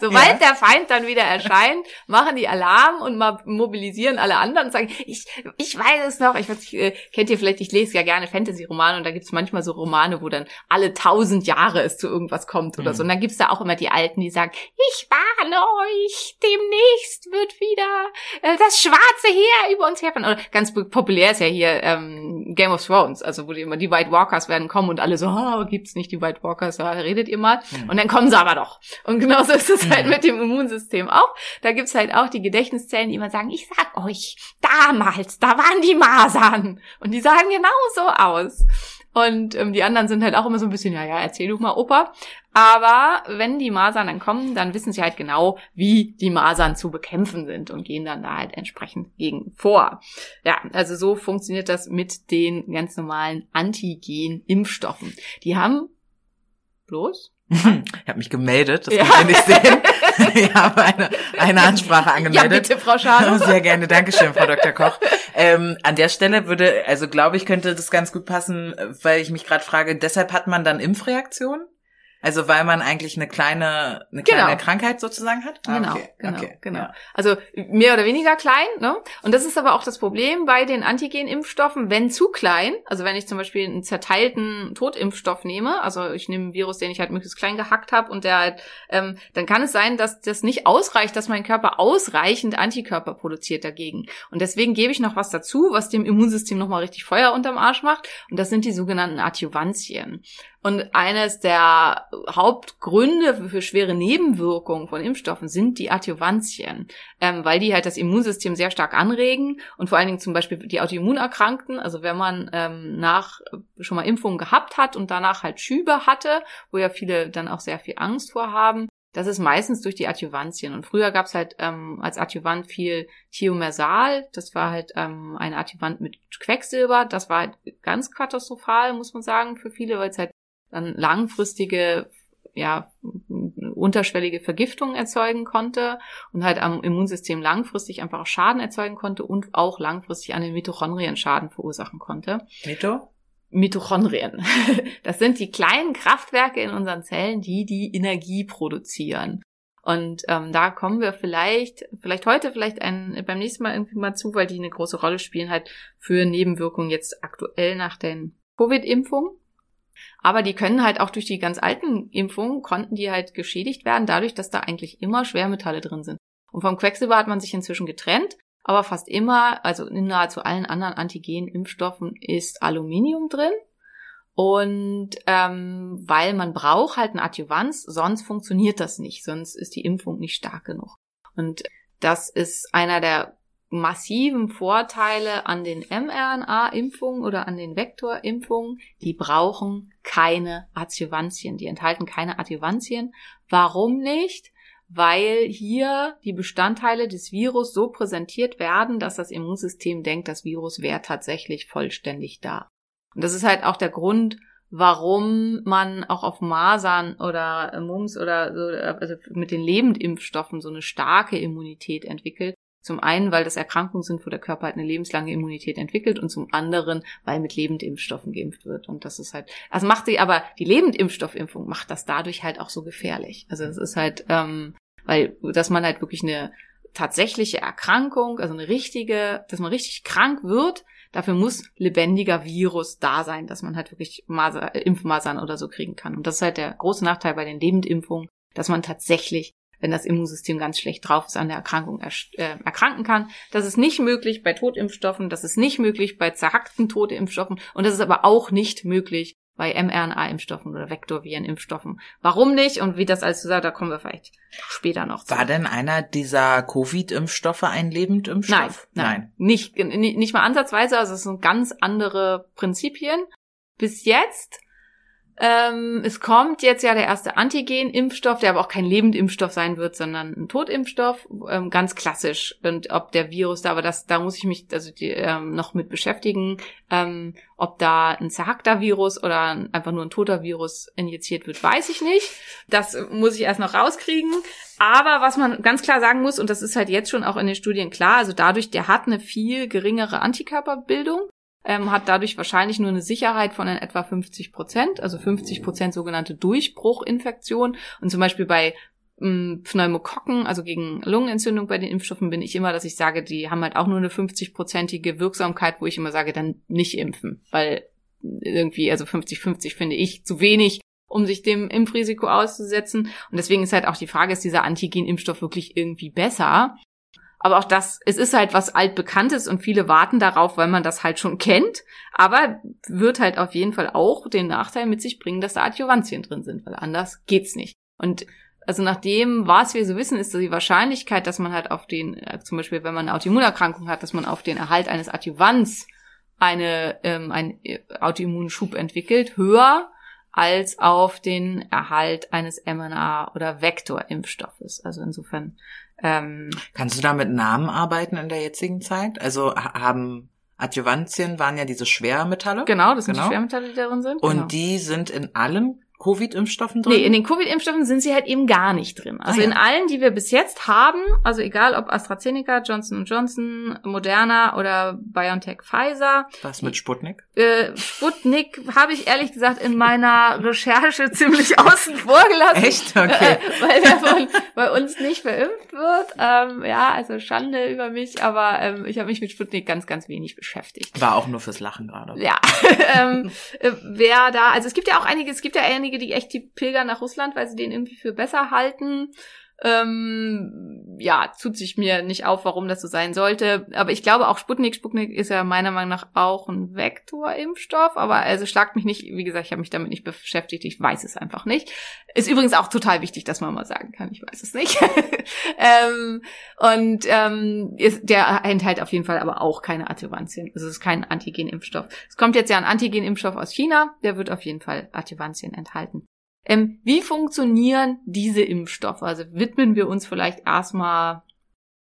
Sobald Ja. der Feind dann wieder erscheint, machen die Alarm und mobilisieren alle anderen und sagen, ich, ich weiß es noch, ich weiß nicht, äh, kennt ihr vielleicht, ich lese ja gerne Fantasy-Romane und da gibt's manchmal so Romane, wo dann alle tausend Jahre es zu irgendwas kommt oder Mhm. so. Und dann gibt's da auch immer die Alten, die sagen, ich warne euch, demnächst wird wieder äh, das schwarze Heer über uns herfahren. Oder ganz populär ist ja hier ähm, Game of Thrones, also wo die immer die White Walkers werden kommen und alle so, oh, gibt's nicht die White Walkers, da redet ihr mal. Mhm. Und dann kommen sie aber doch. Und genauso ist es halt Mhm. mit dem Immunsystem auch. Da gibt's halt auch die Gedächtniszellen, die immer sagen, ich sag euch, damals, da waren die Masern. Und die sahen genauso aus. Und ähm, die anderen sind halt auch immer so ein bisschen, ja, ja, erzähl du mal, Opa. Aber wenn die Masern dann kommen, dann wissen sie halt genau, wie die Masern zu bekämpfen sind und gehen dann da halt entsprechend gegen vor. Ja, also so funktioniert das mit den ganz normalen Antigen-Impfstoffen. Die haben bloß Ich habe mich gemeldet, das Ja. kann man nicht sehen. Ich habe eine, eine Ansprache Ja, angemeldet. bitte, Frau Schade. Sehr gerne, Dankeschön, Frau Dr. Koch. Ähm, an der Stelle würde, also glaube ich, könnte das ganz gut passen, weil ich mich gerade frage, deshalb hat man dann Impfreaktionen? Also weil man eigentlich eine kleine, eine kleine Genau. Krankheit sozusagen hat? Ah, Genau, okay, genau, okay, genau. ja. Also mehr oder weniger klein, ne? Und das ist aber auch das Problem bei den Antigenimpfstoffen, wenn zu klein, also wenn ich zum Beispiel einen zerteilten Totimpfstoff nehme, also ich nehme einen Virus, den ich halt möglichst klein gehackt habe und der halt, ähm, dann kann es sein, dass das nicht ausreicht, dass mein Körper ausreichend Antikörper produziert dagegen. Und deswegen gebe ich noch was dazu, was dem Immunsystem nochmal richtig Feuer unterm Arsch macht. Und das sind die sogenannten Adjuvantien. Und eines der Hauptgründe für, schwere Nebenwirkungen von Impfstoffen sind die Adjuvantien, ähm, weil die halt das Immunsystem sehr stark anregen und vor allen Dingen zum Beispiel die Autoimmunerkrankten, also wenn man ähm, nach schon mal Impfungen gehabt hat und danach halt Schübe hatte, wo ja viele dann auch sehr viel Angst vor haben, das ist meistens durch die Adjuvantien. Und früher gab's halt ähm, als Adjuvant viel Thiomersal. Das war halt ähm, ein Adjuvant mit Quecksilber. Das war halt ganz katastrophal, muss man sagen, für viele, weil es halt dann langfristige, ja, unterschwellige Vergiftungen erzeugen konnte und halt am Immunsystem langfristig einfach auch Schaden erzeugen konnte und auch langfristig an den Mitochondrien Schaden verursachen konnte. Mito? Mitochondrien. Das sind die kleinen Kraftwerke in unseren Zellen, die die Energie produzieren. Und ähm, da kommen wir vielleicht, vielleicht heute, vielleicht ein, beim nächsten Mal irgendwie mal zu, weil die eine große Rolle spielen halt für Nebenwirkungen jetzt aktuell nach den Covid-Impfungen. Aber die können halt auch durch die ganz alten Impfungen, konnten die halt geschädigt werden, dadurch, dass da eigentlich immer Schwermetalle drin sind. Und vom Quecksilber hat man sich inzwischen getrennt, aber fast immer, also in nahezu allen anderen Antigen-Impfstoffen ist Aluminium drin. Und ähm, weil man braucht halt eine Adjuvanz, sonst funktioniert das nicht, sonst ist die Impfung nicht stark genug. Und das ist einer der massiven Vorteile an den mRNA-Impfungen oder an den Vektorimpfungen. Die brauchen keine Adjuvantien, die enthalten keine Adjuvantien. Warum nicht? Weil hier die Bestandteile des Virus so präsentiert werden, dass das Immunsystem denkt, das Virus wäre tatsächlich vollständig da. Und das ist halt auch der Grund, warum man auch auf Masern oder Mumps oder so, also mit den Lebendimpfstoffen so eine starke Immunität entwickelt. Zum einen, weil das Erkrankungen sind, wo der Körper halt eine lebenslange Immunität entwickelt und zum anderen, weil mit Lebendimpfstoffen geimpft wird. Und das ist halt, also macht sie aber die Lebendimpfstoffimpfung macht das dadurch halt auch so gefährlich. Also es ist halt, ähm, weil, dass man halt wirklich eine tatsächliche Erkrankung, also eine richtige, dass man richtig krank wird, dafür muss lebendiger Virus da sein, dass man halt wirklich Maser, Impfmasern oder so kriegen kann. Und das ist halt der große Nachteil bei den Lebendimpfungen, dass man tatsächlich wenn das Immunsystem ganz schlecht drauf ist, an der Erkrankung ersch- äh, erkranken kann. Das ist nicht möglich bei Totimpfstoffen, das ist nicht möglich bei zerhackten Totimpfstoffen und das ist aber auch nicht möglich bei mRNA-Impfstoffen oder Vektorviren-Impfstoffen. Warum nicht und wie das alles zusammen, da kommen wir vielleicht später noch zu. War denn einer dieser Covid-Impfstoffe ein Nein, Lebendimpfstoff? nein, Nicht, nicht, nicht mal ansatzweise, also es sind ganz andere Prinzipien. Bis jetzt ähm, es kommt jetzt ja der erste Antigen-Impfstoff, der aber auch kein Lebendimpfstoff sein wird, sondern ein Totimpfstoff, ähm, ganz klassisch. Und ob der Virus da, aber das, da muss ich mich also die, ähm, noch mit beschäftigen, ähm, ob da ein zerhackter Virus oder ein- einfach nur ein toter Virus injiziert wird, weiß ich nicht. Das muss ich erst noch rauskriegen. Aber was man ganz klar sagen muss, und das ist halt jetzt schon auch in den Studien klar, also dadurch, der hat eine viel geringere Antikörperbildung ähm, hat dadurch wahrscheinlich nur eine Sicherheit von etwa 50 Prozent, also 50 Prozent sogenannte Durchbruchinfektion. Und zum Beispiel bei mh, Pneumokokken, also gegen Lungenentzündung bei den Impfstoffen, bin ich immer, dass ich sage, die haben halt auch nur eine 50-prozentige Wirksamkeit, wo ich immer sage, dann nicht impfen, weil irgendwie, also 50-50 finde ich zu wenig, um sich dem Impfrisiko auszusetzen. Und deswegen ist halt auch die Frage, ist dieser Antigen-Impfstoff wirklich irgendwie besser? Aber auch das, es ist halt was altbekanntes und viele warten darauf, weil man das halt schon kennt. Aber wird halt auf jeden Fall auch den Nachteil mit sich bringen, dass da Adjuvantien drin sind, weil anders geht's nicht. Und also nach dem, was wir so wissen, ist die Wahrscheinlichkeit, dass man halt auf den, äh, zum Beispiel wenn man eine Autoimmunerkrankung hat, dass man auf den Erhalt eines Adjuvants eine, ähm, einen äh, Autoimmunschub entwickelt, höher als auf den Erhalt eines mRNA- oder Vektorimpfstoffes. Also insofern. Ähm, Kannst du da mit Namen arbeiten in der jetzigen Zeit? Also ha- haben Adjuvantien waren ja diese Schwermetalle. genau, das sind Genau. die Schwermetalle, die darin sind. Und genau. die sind in allen Covid-Impfstoffen drin? Nee, in den Covid-Impfstoffen sind sie halt eben gar nicht drin. Also Ah, ja. in allen, die wir bis jetzt haben, also egal ob AstraZeneca, Johnson Johnson, Moderna oder BioNTech Pfizer, Was mit Sputnik? äh, Sputnik habe ich ehrlich gesagt in meiner Recherche ziemlich außen vor gelassen. Echt? Okay. Äh, weil der von, bei uns nicht verimpft wird. Ähm, ja, also Schande über mich, aber ähm, ich habe mich mit Sputnik ganz, ganz wenig beschäftigt. War auch nur fürs Lachen gerade. Ja, ähm, äh, wer da, also es gibt ja auch einige, es gibt ja einige, die echt die pilgern nach Russland, weil sie den irgendwie für besser halten. Ähm, ja, tut sich mir nicht auf, warum das so sein sollte. Aber ich glaube auch Sputnik, Sputnik ist ja meiner Meinung nach auch ein Vektorimpfstoff. Aber also schlagt mich nicht, wie gesagt, ich habe mich damit nicht beschäftigt, ich weiß es einfach nicht. Ist übrigens auch total wichtig, dass man mal sagen kann, ich weiß es nicht. ähm, und ähm, ist, der enthält auf jeden Fall aber auch keine Adjuvantien. Also es ist kein Antigen-Impfstoff. Es kommt jetzt ja ein Antigen-Impfstoff aus China, der wird auf jeden Fall Adjuvantien enthalten. Ähm, wie funktionieren diese Impfstoffe? Also widmen wir uns vielleicht erstmal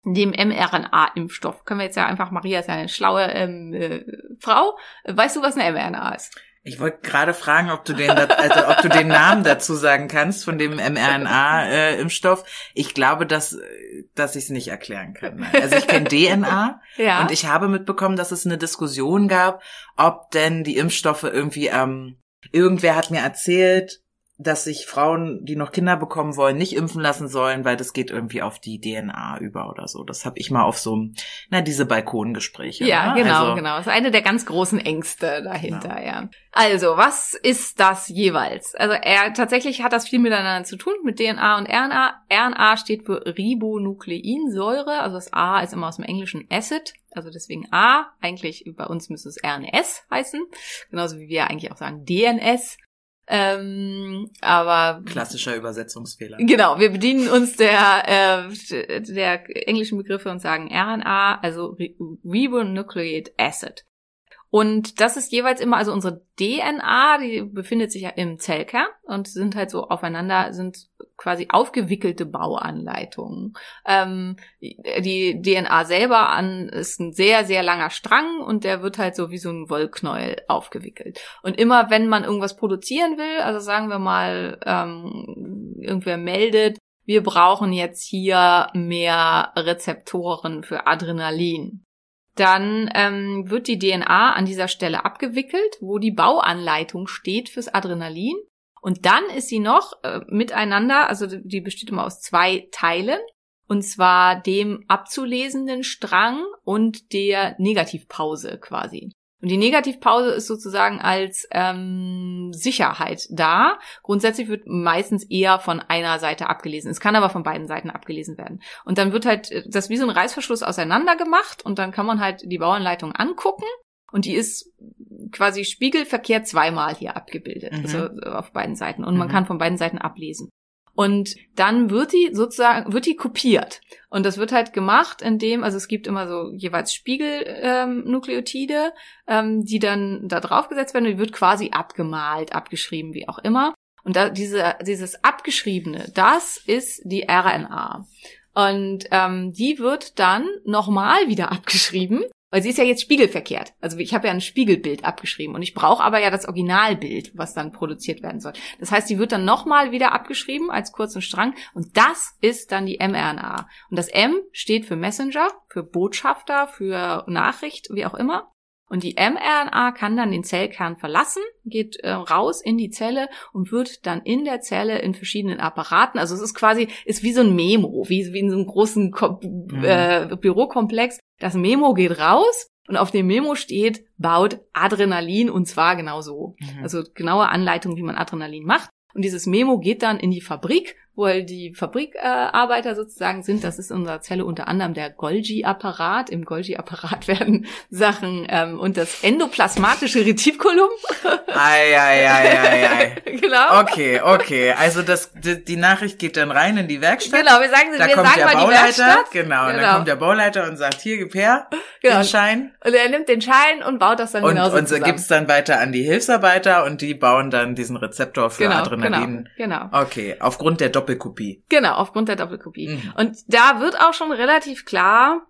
dem mRNA-Impfstoff. Können wir jetzt ja einfach, Maria ist ja eine schlaue ähm, äh, Frau. Weißt du, was eine mRNA ist? Ich wollte gerade fragen, ob du den, also ob du den Namen dazu sagen kannst von dem mRNA-Impfstoff. ich glaube, dass, äh, dass ich es nicht erklären kann. Also ich kenne DNA Ja. und ich habe mitbekommen, dass es eine Diskussion gab, ob denn die Impfstoffe irgendwie, ähm, irgendwer hat mir erzählt, dass sich Frauen, die noch Kinder bekommen wollen, nicht impfen lassen sollen, weil das geht irgendwie auf die DNA über oder so. Das habe ich mal auf so, einem- na, diese Balkongespräche. Ja, ne? genau, also, genau. Das ist eine der ganz großen Ängste dahinter, ja. Also, was ist das jeweils? Also, er tatsächlich hat das viel miteinander zu tun mit DNA und RNA. RNA steht für Ribonukleinsäure, also das A ist immer aus dem englischen Acid, also deswegen A. Eigentlich bei uns müsste es RNS heißen, genauso wie wir eigentlich auch sagen DNS. Ähm, aber Klassischer Übersetzungsfehler. Genau, wir bedienen uns der, äh, der englischen Begriffe und sagen RNA, also Ribonucleic Acid. Und das ist jeweils immer, also unsere DNA, die befindet sich ja im Zellkern und sind halt so aufeinander, sind quasi aufgewickelte Bauanleitungen. Ähm, die DNA selber an ist ein sehr, sehr langer Strang und der wird halt so wie so ein Wollknäuel aufgewickelt. Und immer wenn man irgendwas produzieren will, also sagen wir mal, ähm, irgendwer meldet, wir brauchen jetzt hier mehr Rezeptoren für Adrenalin. Dann ähm, wird die DNA an dieser Stelle abgewickelt, wo die Bauanleitung steht fürs Adrenalin. Und dann ist sie noch äh, miteinander, also die besteht immer aus zwei Teilen, und zwar dem abzulesenden Strang und der Negativpause quasi. Und die Negativpause ist sozusagen als ähm, Sicherheit da. Grundsätzlich wird meistens eher von einer Seite abgelesen. Es kann aber von beiden Seiten abgelesen werden. Und dann wird halt äh, das wie so ein Reißverschluss auseinander gemacht und dann kann man halt die Bauanleitung angucken und die ist quasi spiegelverkehrt zweimal hier abgebildet, Mhm. also äh, auf beiden Seiten. Und man Mhm. kann von beiden Seiten ablesen. Und dann wird die sozusagen, wird die kopiert. Und das wird halt gemacht, indem, also es gibt immer so jeweils Spiegelnukleotide, ähm, ähm, die dann da draufgesetzt werden und die wird quasi abgemalt, abgeschrieben, wie auch immer. Und da, diese, dieses Abgeschriebene, das ist die RNA. Und ähm, die wird dann nochmal wieder abgeschrieben, weil sie ist ja jetzt spiegelverkehrt. Also ich habe ja ein Spiegelbild abgeschrieben und ich brauche aber ja das Originalbild, was dann produziert werden soll. Das heißt, die wird dann nochmal wieder abgeschrieben als kurzen Strang und das ist dann die mRNA. Und das M steht für Messenger, für Botschafter, für Nachricht, wie auch immer. Und die mRNA kann dann den Zellkern verlassen, geht äh, raus in die Zelle und wird dann in der Zelle in verschiedenen Apparaten, also es ist quasi, ist wie so ein Memo, wie, wie in so einem großen Ko Mhm. äh, Bürokomplex. Das Memo geht raus und auf dem Memo steht, baut Adrenalin und zwar genau so. Mhm. Also genaue Anleitung, wie man Adrenalin macht. Und dieses Memo geht dann in die Fabrik, wo halt die Fabrikarbeiter äh, sozusagen sind. Das ist in unserer Zelle unter anderem der Golgi-Apparat. Im Golgi-Apparat werden Sachen ähm, und das endoplasmatische Retikulum. Ei, ei, ei, ei, ei. genau. Okay, okay. Also das, die, die Nachricht geht dann rein in die Werkstatt. Genau, wir sagen, Da wir kommt sagen der mal die Bauleiter, Werkstatt. genau, und Genau. dann kommt der Bauleiter und sagt, hier, gib her, Genau. den Schein. Und er nimmt den Schein und baut das dann Und, genauso und zusammen. gibt's dann weiter an die Hilfsarbeiter und die bauen dann diesen Rezeptor für genau, Adrenalin. Genau, genau. Okay, aufgrund der Doppelkopie. Genau, aufgrund der Doppelkopie. Mhm. Und da wird auch schon relativ klar,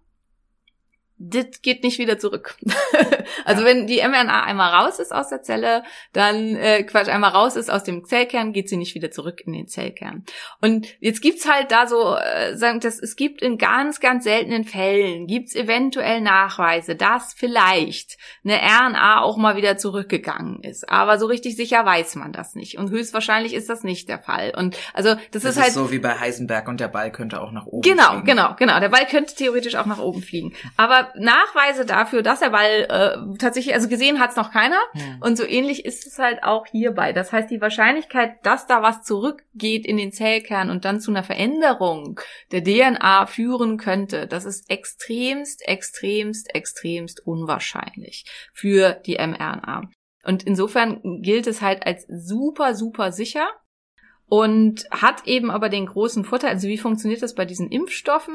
das geht nicht wieder zurück. also Ja. wenn die mRNA einmal raus ist aus der Zelle, dann äh, Quatsch, einmal raus ist aus dem Zellkern, geht sie nicht wieder zurück in den Zellkern. Und jetzt gibt's halt da so, äh, sagen das, es gibt in ganz, ganz seltenen Fällen, gibt's eventuell Nachweise, dass vielleicht eine RNA auch mal wieder zurückgegangen ist. Aber so richtig sicher weiß man das nicht. Und höchstwahrscheinlich ist das nicht der Fall. Und also das, Das ist ist halt so wie bei Heisenberg und der Ball könnte auch nach oben Genau, fliegen. genau, genau. Der Ball könnte theoretisch auch nach oben fliegen. Aber Nachweise dafür, dass der Ball äh, tatsächlich, also gesehen hat's noch keiner. Hm. Und so ähnlich ist es halt auch hierbei. Das heißt, die Wahrscheinlichkeit, dass da was zurückgeht in den Zellkern und dann zu einer Veränderung der DNA führen könnte, das ist extremst, extremst, extremst unwahrscheinlich für die mRNA. Und insofern gilt es halt als super, super sicher und hat eben aber den großen Vorteil, also wie funktioniert das bei diesen Impfstoffen?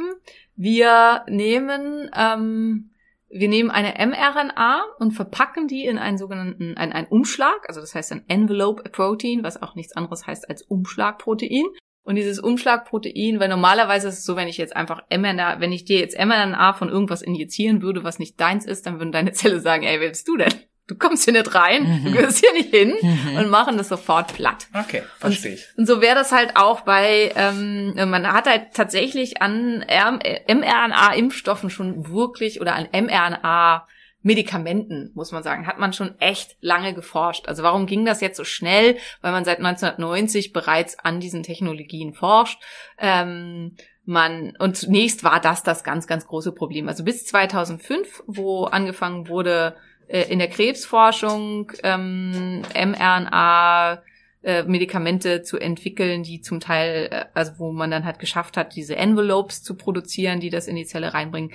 Wir nehmen, ähm, wir nehmen eine mRNA und verpacken die in einen sogenannten, einen, einen Umschlag, also das heißt ein Envelope Protein, was auch nichts anderes heißt als Umschlagprotein. Und dieses Umschlagprotein, weil normalerweise ist es so, wenn ich jetzt einfach mRNA, wenn ich dir jetzt mRNA von irgendwas injizieren würde, was nicht deins ist, dann würden deine Zelle sagen, ey, wer bist du denn? Du kommst hier nicht rein, du Mhm. gehörst hier nicht hin Mhm. und machen das sofort platt. Okay, verstehe ich. Und so wäre das halt auch bei, ähm, man hat halt tatsächlich an mRNA-Impfstoffen schon wirklich oder an mRNA-Medikamenten, muss man sagen, hat man schon echt lange geforscht. Also warum ging das jetzt so schnell? Weil man seit 1990 bereits an diesen Technologien forscht. Ähm, man, und zunächst war das das ganz, ganz große Problem. Also bis 2005, wo angefangen wurde, äh, in der Krebsforschung ähm, mRNA äh, Medikamente zu entwickeln, die zum Teil, äh, also wo man dann halt geschafft hat, diese Envelopes zu produzieren, die das in die Zelle reinbringen,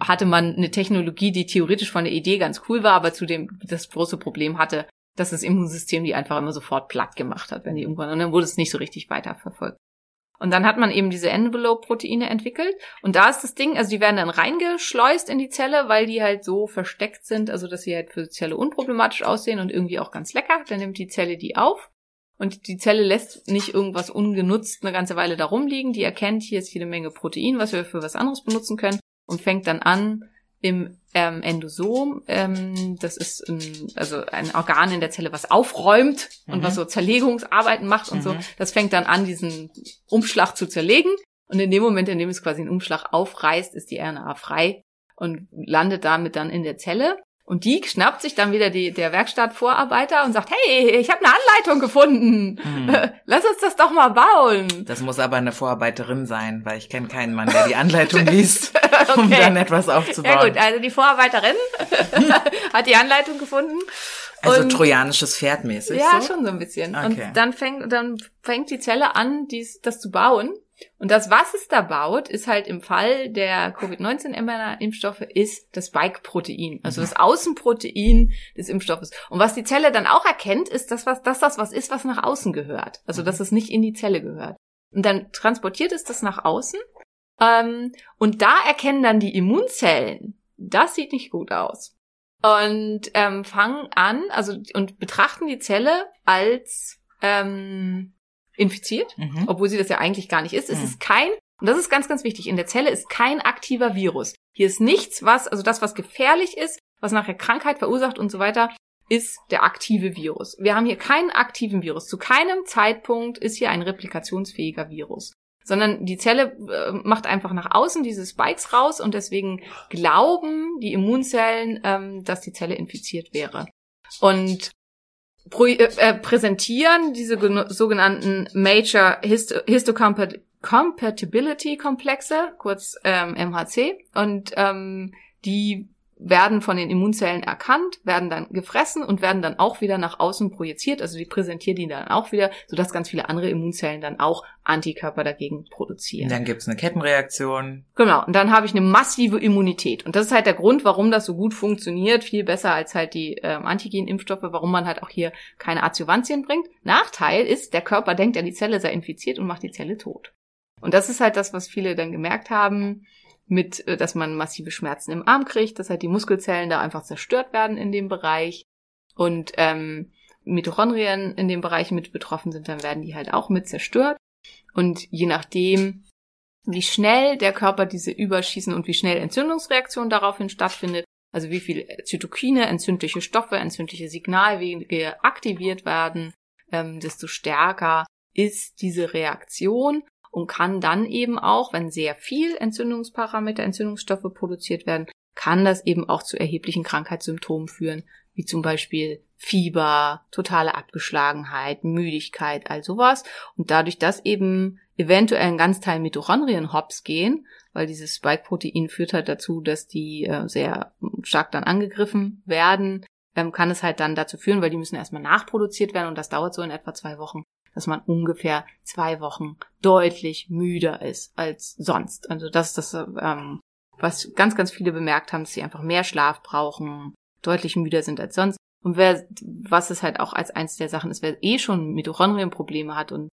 hatte man eine Technologie, die theoretisch von der Idee ganz cool war, aber zudem das große Problem hatte, dass das Immunsystem die einfach immer sofort platt gemacht hat, wenn die irgendwann, und dann wurde es nicht so richtig weiterverfolgt. Und dann hat man eben diese Envelope-Proteine entwickelt. Und da ist das Ding, also die werden dann reingeschleust in die Zelle, weil die halt so versteckt sind, also dass sie halt für die Zelle unproblematisch aussehen und irgendwie auch ganz lecker. Dann nimmt die Zelle die auf. Und die Zelle lässt nicht irgendwas ungenutzt eine ganze Weile da rumliegen. Die erkennt, hier ist jede Menge Protein, was wir für was anderes benutzen können und fängt dann an, im ähm, Endosom, ähm, das ist ein, also ein Organ in der Zelle, was aufräumt und Mhm. was so Zerlegungsarbeiten macht und so, Mhm. das fängt dann an, diesen Umschlag zu zerlegen. Und in dem Moment, in dem es quasi einen Umschlag aufreißt, ist die RNA frei und landet damit dann in der Zelle. Und die schnappt sich dann wieder die, der Werkstattvorarbeiter und sagt, hey, ich habe eine Anleitung gefunden. Hm. Lass uns das doch mal bauen. Das muss aber eine Vorarbeiterin sein, weil ich kenne keinen Mann, der die Anleitung liest, um Okay. dann etwas aufzubauen. Ja gut, also die Vorarbeiterin hat die Anleitung gefunden. also und- trojanisches Pferd mäßig. Ja, so? schon so ein bisschen. Okay. Und dann fängt, dann fängt die Zelle an, dies, das zu bauen. Und das, was es da baut, ist halt im Fall der Covid-19-mRNA-Impfstoffe, ist das Spike-Protein, also das Außenprotein des Impfstoffes. Und was die Zelle dann auch erkennt, ist, dass, was, dass das was ist, was nach außen gehört. Also, dass es nicht in die Zelle gehört. Und dann transportiert es das nach außen. Ähm, und da erkennen dann die Immunzellen, das sieht nicht gut aus und ähm, fangen an, also und betrachten die Zelle als ähm, infiziert, Mhm. obwohl sie das ja eigentlich gar nicht ist. Es Mhm. ist kein, und das ist ganz, ganz wichtig, in der Zelle ist kein aktiver Virus. Hier ist nichts, was, also das, was gefährlich ist, was nachher Krankheit verursacht und so weiter, ist der aktive Virus. Wir haben hier keinen aktiven Virus. Zu keinem Zeitpunkt ist hier ein replikationsfähiger Virus. Sondern die Zelle äh, macht einfach nach außen diese Spikes raus und deswegen glauben die Immunzellen, ähm, dass die Zelle infiziert wäre. Und äh, äh, präsentieren diese sogenannten Major Histo Histocompatibility Komplexe, kurz ähm, MHC, und ähm, die werden von den Immunzellen erkannt, werden dann gefressen und werden dann auch wieder nach außen projiziert. Also die präsentieren die dann auch wieder, sodass ganz viele andere Immunzellen dann auch Antikörper dagegen produzieren. Dann gibt's eine Kettenreaktion. Genau, und dann habe ich eine massive Immunität. Und das ist halt der Grund, warum das so gut funktioniert, viel besser als halt die ähm, Antigen-Impfstoffe, warum man halt auch hier keine Adjuvantien bringt. Nachteil ist, der Körper denkt ja, die Zelle sei infiziert und macht die Zelle tot. Und das ist halt das, was viele dann gemerkt haben mit, äh, dass man massive Schmerzen im Arm kriegt, dass halt die Muskelzellen da einfach zerstört werden in dem Bereich und ähm, Mitochondrien in dem Bereich mit betroffen sind, dann werden die halt auch mit zerstört. Und je nachdem, wie schnell der Körper diese überschießen und wie schnell Entzündungsreaktion daraufhin stattfindet, also wie viel Zytokine, entzündliche Stoffe, entzündliche Signalwege aktiviert werden, ähm, desto stärker ist diese Reaktion und kann dann eben auch, wenn sehr viel Entzündungsparameter, Entzündungsstoffe produziert werden, kann das eben auch zu erheblichen Krankheitssymptomen führen, wie zum Beispiel Fieber, totale Abgeschlagenheit, Müdigkeit, all sowas. Und dadurch, dass eben eventuell ein ganz Teil Mitochondrien hops gehen, weil dieses Spike-Protein führt halt dazu, dass die äh, sehr stark dann angegriffen werden, ähm, kann es halt dann dazu führen, weil die müssen erstmal nachproduziert werden und das dauert so in etwa zwei Wochen, dass man ungefähr zwei Wochen deutlich müder ist als sonst. Also das ist das, ähm, was ganz, ganz viele bemerkt haben, dass sie einfach mehr Schlaf brauchen, deutlich müder sind als sonst. Und wer, was es halt auch als eins der Sachen ist, wer eh schon Mitochondrienprobleme hat und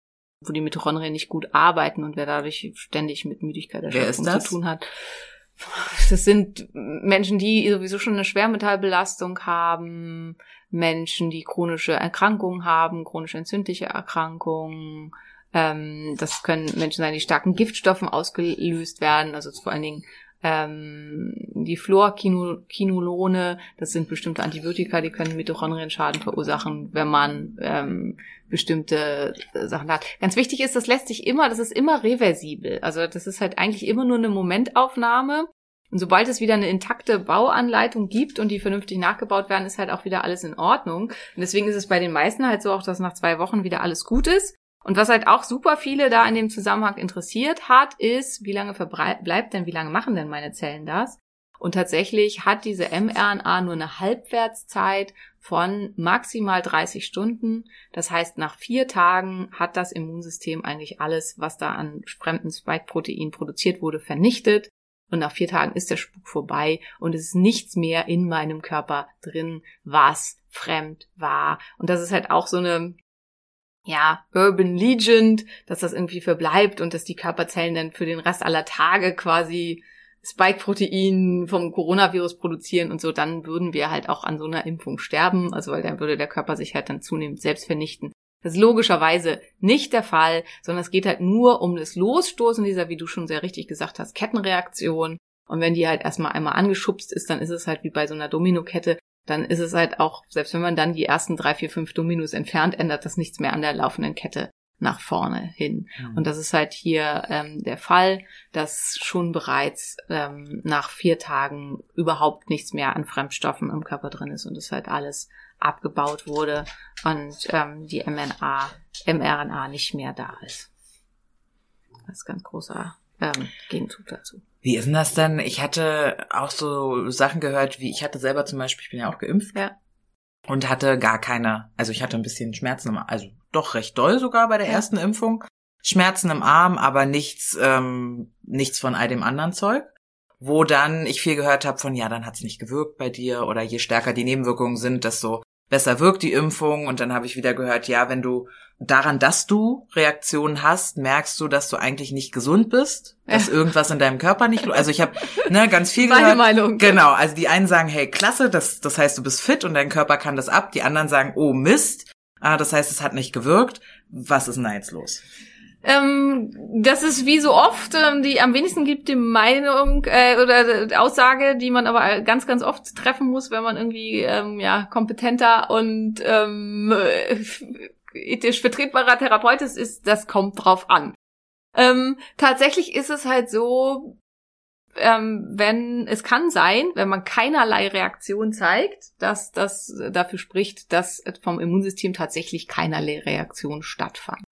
wo die Mitochondrien nicht gut arbeiten und wer dadurch ständig mit Müdigkeit Erschöpfung zu tun hat. Das sind Menschen, die sowieso schon eine Schwermetallbelastung haben, Menschen, die chronische Erkrankungen haben, chronisch entzündliche Erkrankungen. Ähm, das können Menschen sein, die starken Giftstoffen ausgelöst werden, also vor allen Dingen ähm, die Fluorquinolone, das sind bestimmte Antibiotika, die können Mitochondrienschaden verursachen, wenn man ähm, bestimmte Sachen hat. Ganz wichtig ist, das lässt sich immer, das ist immer reversibel. Also das ist halt eigentlich immer nur eine Momentaufnahme und sobald es wieder eine intakte Bauanleitung gibt und die vernünftig nachgebaut werden, ist halt auch wieder alles in Ordnung. Und deswegen ist es bei den meisten halt so auch, dass nach zwei Wochen wieder alles gut ist. Und was halt auch super viele da in dem Zusammenhang interessiert hat, ist, wie lange bleibt denn, wie lange machen denn meine Zellen das? Und tatsächlich hat diese mRNA nur eine Halbwertszeit von maximal 30 Stunden. Das heißt, nach vier Tagen hat das Immunsystem eigentlich alles, was da an fremden Spike-Protein produziert wurde, vernichtet. Und nach vier Tagen ist der Spuk vorbei und es ist nichts mehr in meinem Körper drin, was fremd war. Und das ist halt auch so eine, ja, Urban Legend, dass das irgendwie verbleibt und dass die Körperzellen dann für den Rest aller Tage quasi Spike-Protein vom Coronavirus produzieren und so, dann würden wir halt auch an so einer Impfung sterben, also weil dann würde der Körper sich halt dann zunehmend selbst vernichten. Das ist logischerweise nicht der Fall, sondern es geht halt nur um das Losstoßen dieser, wie du schon sehr richtig gesagt hast, Kettenreaktion. Und wenn die halt erstmal einmal angeschubst ist, dann ist es halt wie bei so einer Dominokette, dann ist es halt auch, selbst wenn man dann die ersten drei, vier, fünf Dominos entfernt, ändert das nichts mehr an der laufenden Kette nach vorne hin. Mhm. Und das ist halt hier ähm, der Fall, dass schon bereits ähm, nach vier Tagen überhaupt nichts mehr an Fremdstoffen im Körper drin ist und es halt alles abgebaut wurde und ähm, die mRNA, mRNA nicht mehr da ist. Das ist ganz großer ähm, Gegenzug dazu. Wie ist denn das denn? Ich hatte auch so Sachen gehört, wie ich hatte selber zum Beispiel, ich bin ja auch geimpft. Ja. Und hatte gar keine, also ich hatte ein bisschen Schmerzen im, also doch recht doll sogar bei der ja. ersten Impfung. Schmerzen im Arm, aber nichts, ähm, nichts von all dem anderen Zeug wo dann ich viel gehört habe von, ja, dann hat's nicht gewirkt bei dir oder je stärker die Nebenwirkungen sind, desto besser wirkt die Impfung. Und dann habe ich wieder gehört, ja, wenn du daran, dass du Reaktionen hast, merkst du, dass du eigentlich nicht gesund bist, dass ja. irgendwas in deinem Körper nicht, also ich habe ne, ganz viel Meine gehört. Meinung. Genau, also die einen sagen, hey, klasse, das, das heißt, du bist fit und dein Körper kann das ab. Die anderen sagen, oh Mist, ah, das heißt, es hat nicht gewirkt. Was ist denn da jetzt los? Ähm, das ist wie so oft ähm, die am wenigsten gibt die Meinung äh, oder die Aussage, die man aber ganz, ganz oft treffen muss, wenn man irgendwie ähm, ja kompetenter und ähm, ethisch vertretbarer Therapeut ist, ist, das kommt drauf an. Ähm, tatsächlich ist es halt so, ähm, wenn es kann sein, wenn man keinerlei Reaktion zeigt, dass das dafür spricht, dass vom Immunsystem tatsächlich keinerlei Reaktion stattfand.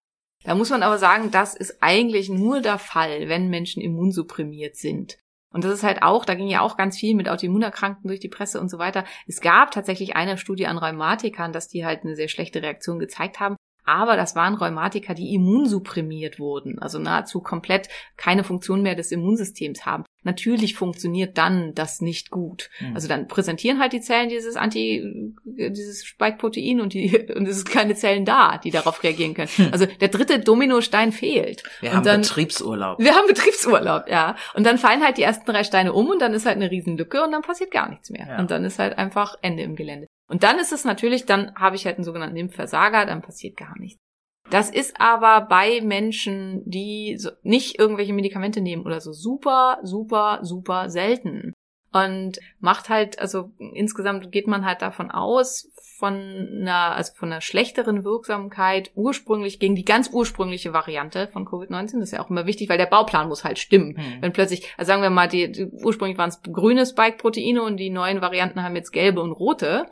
Da muss man aber sagen, das ist eigentlich nur der Fall, wenn Menschen immunsupprimiert sind. Und das ist halt auch, da ging ja auch ganz viel mit Autoimmunerkrankten durch die Presse und so weiter. Es gab tatsächlich eine Studie an Rheumatikern, dass die halt eine sehr schlechte Reaktion gezeigt haben. Aber das waren Rheumatiker, die immunsupprimiert wurden, also nahezu komplett keine Funktion mehr des Immunsystems haben. Natürlich funktioniert dann das nicht gut. Mhm. Also dann präsentieren halt die Zellen dieses Anti, dieses Spike-Protein und die, und es ist keine Zellen da, die darauf reagieren können. Also der dritte Dominostein fehlt. Wir und haben dann, Betriebsurlaub. wir haben Betriebsurlaub, ja. Und dann fallen halt die ersten drei Steine um und dann ist halt eine Riesenlücke und dann passiert gar nichts mehr. Ja. Und dann ist halt einfach Ende im Gelände. Und dann ist es natürlich, dann habe ich halt einen sogenannten Impfversager, dann passiert gar nichts. Das ist aber bei Menschen, die so nicht irgendwelche Medikamente nehmen oder so super, super, super selten. Und macht halt, also insgesamt geht man halt davon aus, von einer, also von einer schlechteren Wirksamkeit ursprünglich gegen die ganz ursprüngliche Variante von Covid-19. Das ist ja auch immer wichtig, weil der Bauplan muss halt stimmen. Hm. Wenn plötzlich, also sagen wir mal, die, die ursprünglich waren es grüne Spike-Proteine und die neuen Varianten haben jetzt gelbe und rote,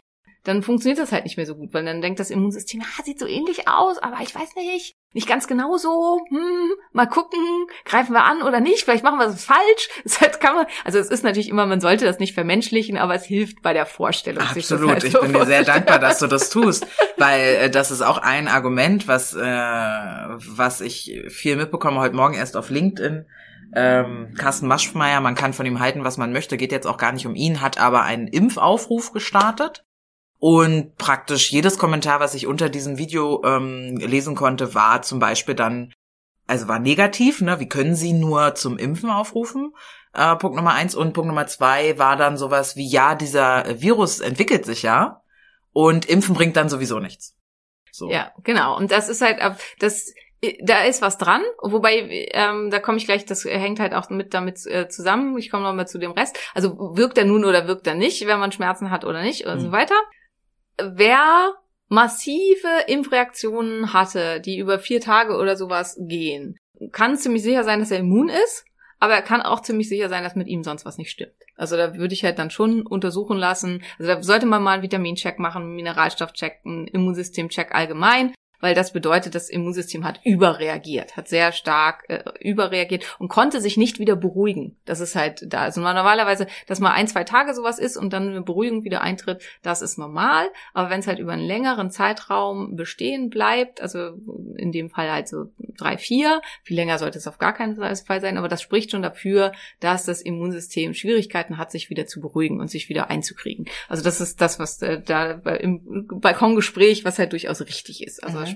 dann funktioniert das halt nicht mehr so gut, weil dann denkt das Immunsystem, ah, sieht so ähnlich aus, aber ich weiß nicht, nicht ganz genau so, hm, mal gucken, greifen wir an oder nicht, vielleicht machen wir es falsch. Es halt kann man, also es ist natürlich immer, man sollte das nicht vermenschlichen, aber es hilft bei der Vorstellung. das Absolut, halt ich so bin dir sehr dankbar, dass du das tust, weil äh, das ist auch ein Argument, was äh, was ich viel mitbekomme heute Morgen erst auf LinkedIn. Ähm, Carsten Maschmeyer, man kann von ihm halten, was man möchte, geht jetzt auch gar nicht um ihn, hat aber einen Impfaufruf gestartet und praktisch jedes Kommentar, was ich unter diesem Video ähm, lesen konnte, war zum Beispiel dann, also war negativ, ne? Wie können Sie nur zum Impfen aufrufen? Äh, Punkt Nummer eins und Punkt Nummer zwei war dann sowas wie, ja, dieser Virus entwickelt sich ja und Impfen bringt dann sowieso nichts. So. Ja, genau. Und das ist halt, das, da ist was dran, wobei, ähm, da komme ich gleich, das hängt halt auch mit damit äh, zusammen. Ich komme nochmal zu dem Rest. Also wirkt er nun oder wirkt er nicht, wenn man Schmerzen hat oder nicht und so Mhm. weiter. Wer massive Impfreaktionen hatte, die über vier Tage oder sowas gehen, kann ziemlich sicher sein, dass er immun ist, aber er kann auch ziemlich sicher sein, dass mit ihm sonst was nicht stimmt. Also da würde ich halt dann schon untersuchen lassen. Also da sollte man mal einen Vitamincheck machen, einen Mineralstoffcheck, einen Immunsystemcheck allgemein, weil das bedeutet, das Immunsystem hat überreagiert, hat sehr stark äh, überreagiert und konnte sich nicht wieder beruhigen. Das ist halt da. Also normalerweise, dass mal ein, zwei Tage sowas ist und dann eine Beruhigung wieder eintritt, das ist normal. Aber wenn es halt über einen längeren Zeitraum bestehen bleibt, also in dem Fall halt so drei, vier, viel länger sollte es auf gar keinen Fall sein, aber das spricht schon dafür, dass das Immunsystem Schwierigkeiten hat, sich wieder zu beruhigen und sich wieder einzukriegen. Also das ist das, was äh, da im Balkongespräch, was halt durchaus richtig ist. Also Mhm.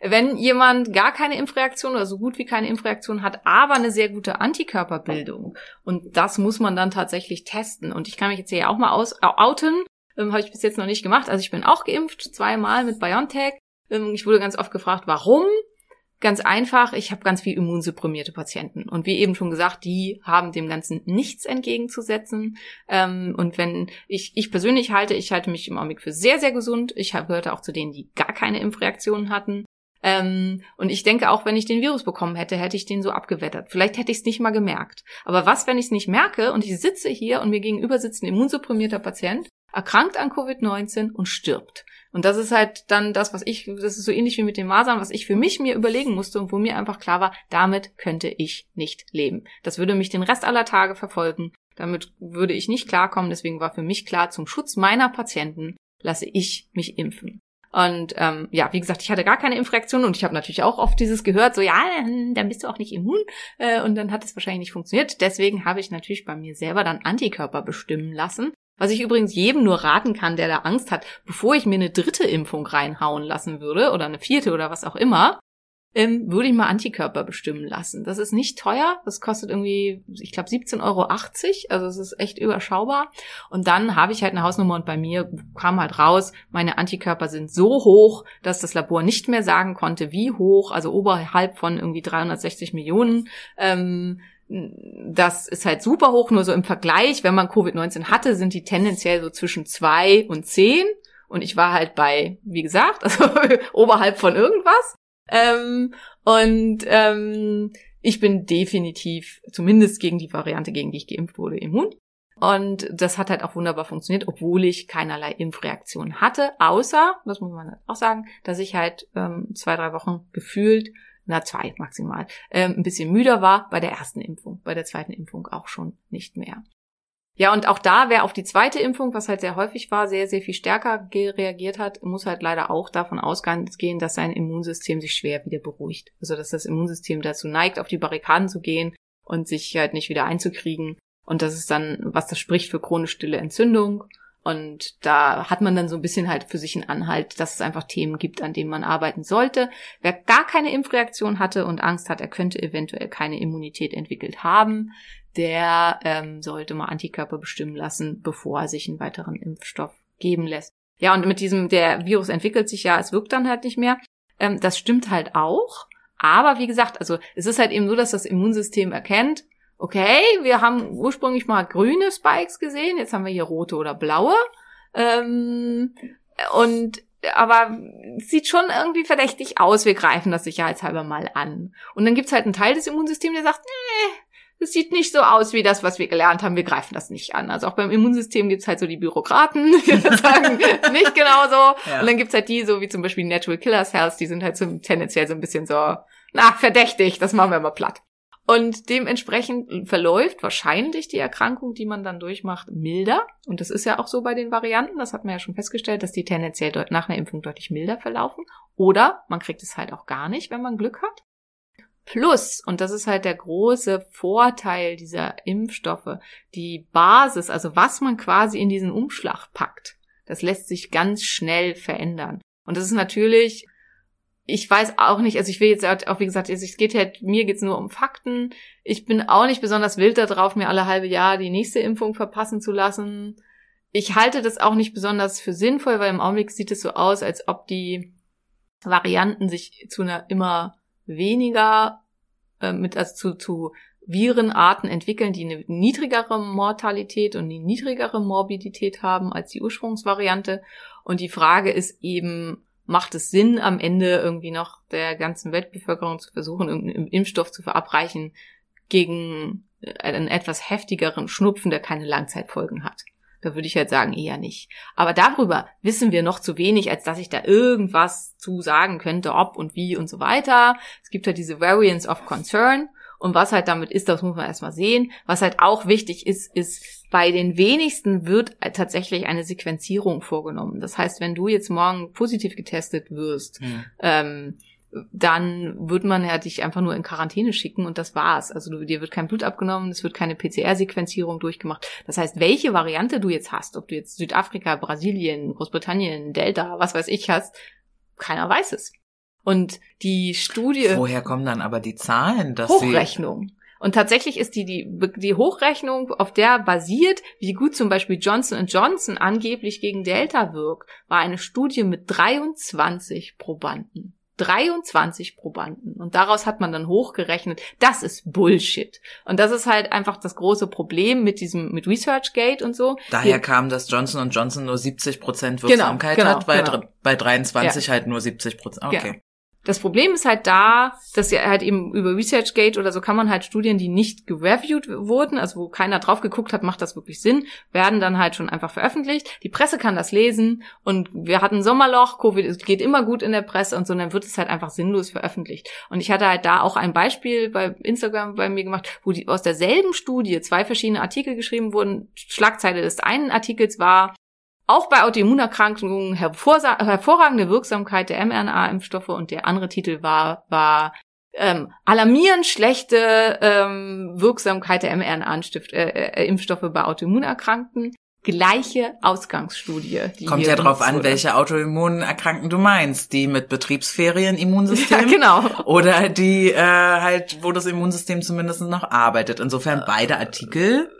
Wenn jemand gar keine Impfreaktion oder so gut wie keine Impfreaktion hat, aber eine sehr gute Antikörperbildung und das muss man dann tatsächlich testen. Und ich kann mich jetzt hier auch mal aus, au- outen, ähm, habe ich bis jetzt noch nicht gemacht. Also ich bin auch geimpft, zweimal mit BioNTech. Ähm, ich wurde ganz oft gefragt, warum? Ganz einfach, ich habe ganz viel immunsupprimierte Patienten. Und wie eben schon gesagt, die haben dem Ganzen nichts entgegenzusetzen. Ähm, und wenn ich, ich persönlich halte, ich halte mich im Augenblick für sehr, sehr gesund. Ich gehörte auch zu denen, die gar keine Impfreaktionen hatten. Ähm, und ich denke, auch wenn ich den Virus bekommen hätte, hätte ich den so abgewettert. Vielleicht hätte ich es nicht mal gemerkt. Aber was, wenn ich es nicht merke und ich sitze hier und mir gegenüber sitzt ein immunsupprimierter Patient, erkrankt an Covid-19 und stirbt? Und das ist halt dann das, was ich, das ist so ähnlich wie mit den Masern, was ich für mich mir überlegen musste und wo mir einfach klar war, damit könnte ich nicht leben. Das würde mich den Rest aller Tage verfolgen. Damit würde ich nicht klarkommen. Deswegen war für mich klar, zum Schutz meiner Patienten lasse ich mich impfen. Und ähm, ja, wie gesagt, ich hatte gar keine Impfreaktion und ich habe natürlich auch oft dieses gehört, so ja, dann, bist du auch nicht immun äh, und dann hat es wahrscheinlich nicht funktioniert. Deswegen habe ich natürlich bei mir selber dann Antikörper bestimmen lassen. Was ich übrigens jedem nur raten kann, der da Angst hat, bevor ich mir eine dritte Impfung reinhauen lassen würde oder eine vierte oder was auch immer, ähm, würde ich mal Antikörper bestimmen lassen. Das ist nicht teuer, das kostet irgendwie, ich glaube, 17,80 Euro, also es ist echt überschaubar. Und dann habe ich halt eine Hausnummer und bei mir kam halt raus, meine Antikörper sind so hoch, dass das Labor nicht mehr sagen konnte, wie hoch, also oberhalb von irgendwie 360 Millionen. Ähm, das ist halt super hoch, nur so im Vergleich, wenn man Covid-19 hatte, sind die tendenziell so zwischen zwei und zehn. Und ich war halt bei, wie gesagt, also oberhalb von irgendwas. Ähm, und ähm, ich bin definitiv, zumindest gegen die Variante, gegen die ich geimpft wurde, immun. Und das hat halt auch wunderbar funktioniert, obwohl ich keinerlei Impfreaktion hatte, außer, das muss man halt auch sagen, dass ich halt ähm, zwei, drei Wochen gefühlt, na zwei maximal, ähm, ein bisschen müder war bei der ersten Impfung, bei der zweiten Impfung auch schon nicht mehr. Ja, und auch da, wer auf die zweite Impfung, was halt sehr häufig war, sehr, sehr viel stärker reagiert hat, muss halt leider auch davon ausgehen, dass sein Immunsystem sich schwer wieder beruhigt. Also, dass das Immunsystem dazu neigt, auf die Barrikaden zu gehen und sich halt nicht wieder einzukriegen. Und das ist dann, was das spricht für chronisch stille Entzündung. Und da hat man dann so ein bisschen halt für sich einen Anhalt, dass es einfach Themen gibt, an denen man arbeiten sollte. Wer gar keine Impfreaktion hatte und Angst hat, er könnte eventuell keine Immunität entwickelt haben, der ähm, sollte mal Antikörper bestimmen lassen, bevor er sich einen weiteren Impfstoff geben lässt. Ja, und mit diesem, der Virus entwickelt sich ja, es wirkt dann halt nicht mehr. Ähm, das stimmt halt auch. Aber wie gesagt, also es ist halt eben so, dass das Immunsystem erkennt, okay, wir haben ursprünglich mal grüne Spikes gesehen, jetzt haben wir hier rote oder blaue. Ähm, und aber sieht schon irgendwie verdächtig aus, wir greifen das sicherheitshalber mal an. Und dann gibt's halt einen Teil des Immunsystems, der sagt, nee, das sieht nicht so aus wie das, was wir gelernt haben. Wir greifen das nicht an. Also auch beim Immunsystem gibt's halt so die Bürokraten, die sagen nicht genau so. Ja. Und dann gibt's halt die, so wie zum Beispiel Natural Killer Cells, die sind halt so tendenziell so ein bisschen so, na, verdächtig, das machen wir mal platt. Und dementsprechend verläuft wahrscheinlich die Erkrankung, die man dann durchmacht, milder. Und das ist ja auch so bei den Varianten. Das hat man ja schon festgestellt, dass die tendenziell nach einer Impfung deutlich milder verlaufen. Oder man kriegt es halt auch gar nicht, wenn man Glück hat. Plus, und das ist halt der große Vorteil dieser Impfstoffe, die Basis, also was man quasi in diesen Umschlag packt, das lässt sich ganz schnell verändern. Und das ist natürlich, ich weiß auch nicht, also ich will jetzt auch, wie gesagt, es geht halt, mir geht's nur um Fakten. Ich bin auch nicht besonders wild darauf, mir alle halbe Jahr die nächste Impfung verpassen zu lassen. Ich halte das auch nicht besonders für sinnvoll, weil im Augenblick sieht es so aus, als ob die Varianten sich zu einer immer weniger äh, mit also zu, zu Virenarten entwickeln, die eine niedrigere Mortalität und eine niedrigere Morbidität haben als die Ursprungsvariante. Und die Frage ist eben, macht es Sinn, am Ende irgendwie noch der ganzen Weltbevölkerung zu versuchen, irgendeinen Impfstoff zu verabreichen gegen einen etwas heftigeren Schnupfen, der keine Langzeitfolgen hat? Da würde ich halt sagen, eher nicht. Aber darüber wissen wir noch zu wenig, als dass ich da irgendwas zu sagen könnte, ob und wie und so weiter. Es gibt halt diese Variants of Concern. Und was halt damit ist, das muss man erstmal sehen. Was halt auch wichtig ist, ist, bei den wenigsten wird tatsächlich eine Sequenzierung vorgenommen. Das heißt, wenn du jetzt morgen positiv getestet wirst, mhm. ähm, dann wird man ja dich einfach nur in Quarantäne schicken und das war's. Also du, dir wird kein Blut abgenommen, es wird keine PCR-Sequenzierung durchgemacht. Das heißt, welche Variante du jetzt hast, ob du jetzt Südafrika, Brasilien, Großbritannien, Delta, was weiß ich hast, keiner weiß es. Und die Studie. Woher kommen dann aber die Zahlen? Dass Hochrechnung. Und tatsächlich ist die, die, die Hochrechnung, auf der basiert, wie gut zum Beispiel Johnson Johnson angeblich gegen Delta wirkt, war eine Studie mit 23 Probanden. 23 Probanden. Und daraus hat man dann hochgerechnet, das ist Bullshit. Und das ist halt einfach das große Problem mit diesem, mit ResearchGate und so. Daher Hier, kam, dass Johnson Johnson nur 70 Prozent genau, Wirksamkeit genau, hat, weil genau. bei 23 ja. halt nur 70 Prozent. Okay. Ja. Das Problem ist halt da, dass ja halt eben über ResearchGate oder so kann man halt Studien, die nicht gereviewt wurden, also wo keiner drauf geguckt hat, macht das wirklich Sinn, werden dann halt schon einfach veröffentlicht. Die Presse kann das lesen und wir hatten Sommerloch, Covid geht immer gut in der Presse und so, und dann wird es halt einfach sinnlos veröffentlicht. Und ich hatte halt da auch ein Beispiel bei Instagram bei mir gemacht, wo die aus derselben Studie zwei verschiedene Artikel geschrieben wurden. Schlagzeile des einen Artikels war, auch bei Autoimmunerkrankungen hervorragende Wirksamkeit der mRNA-Impfstoffe und der andere Titel war, war ähm, alarmierend schlechte ähm, Wirksamkeit der mRNA-Impfstoffe äh, äh, bei Autoimmunerkrankten. Gleiche Ausgangsstudie. Kommt ja drauf an, welche Autoimmunerkrankten du meinst. Die mit Betriebsferien-Immunsystem? Ja, genau. Oder die äh, halt, wo das Immunsystem zumindest noch arbeitet. Insofern beide Artikel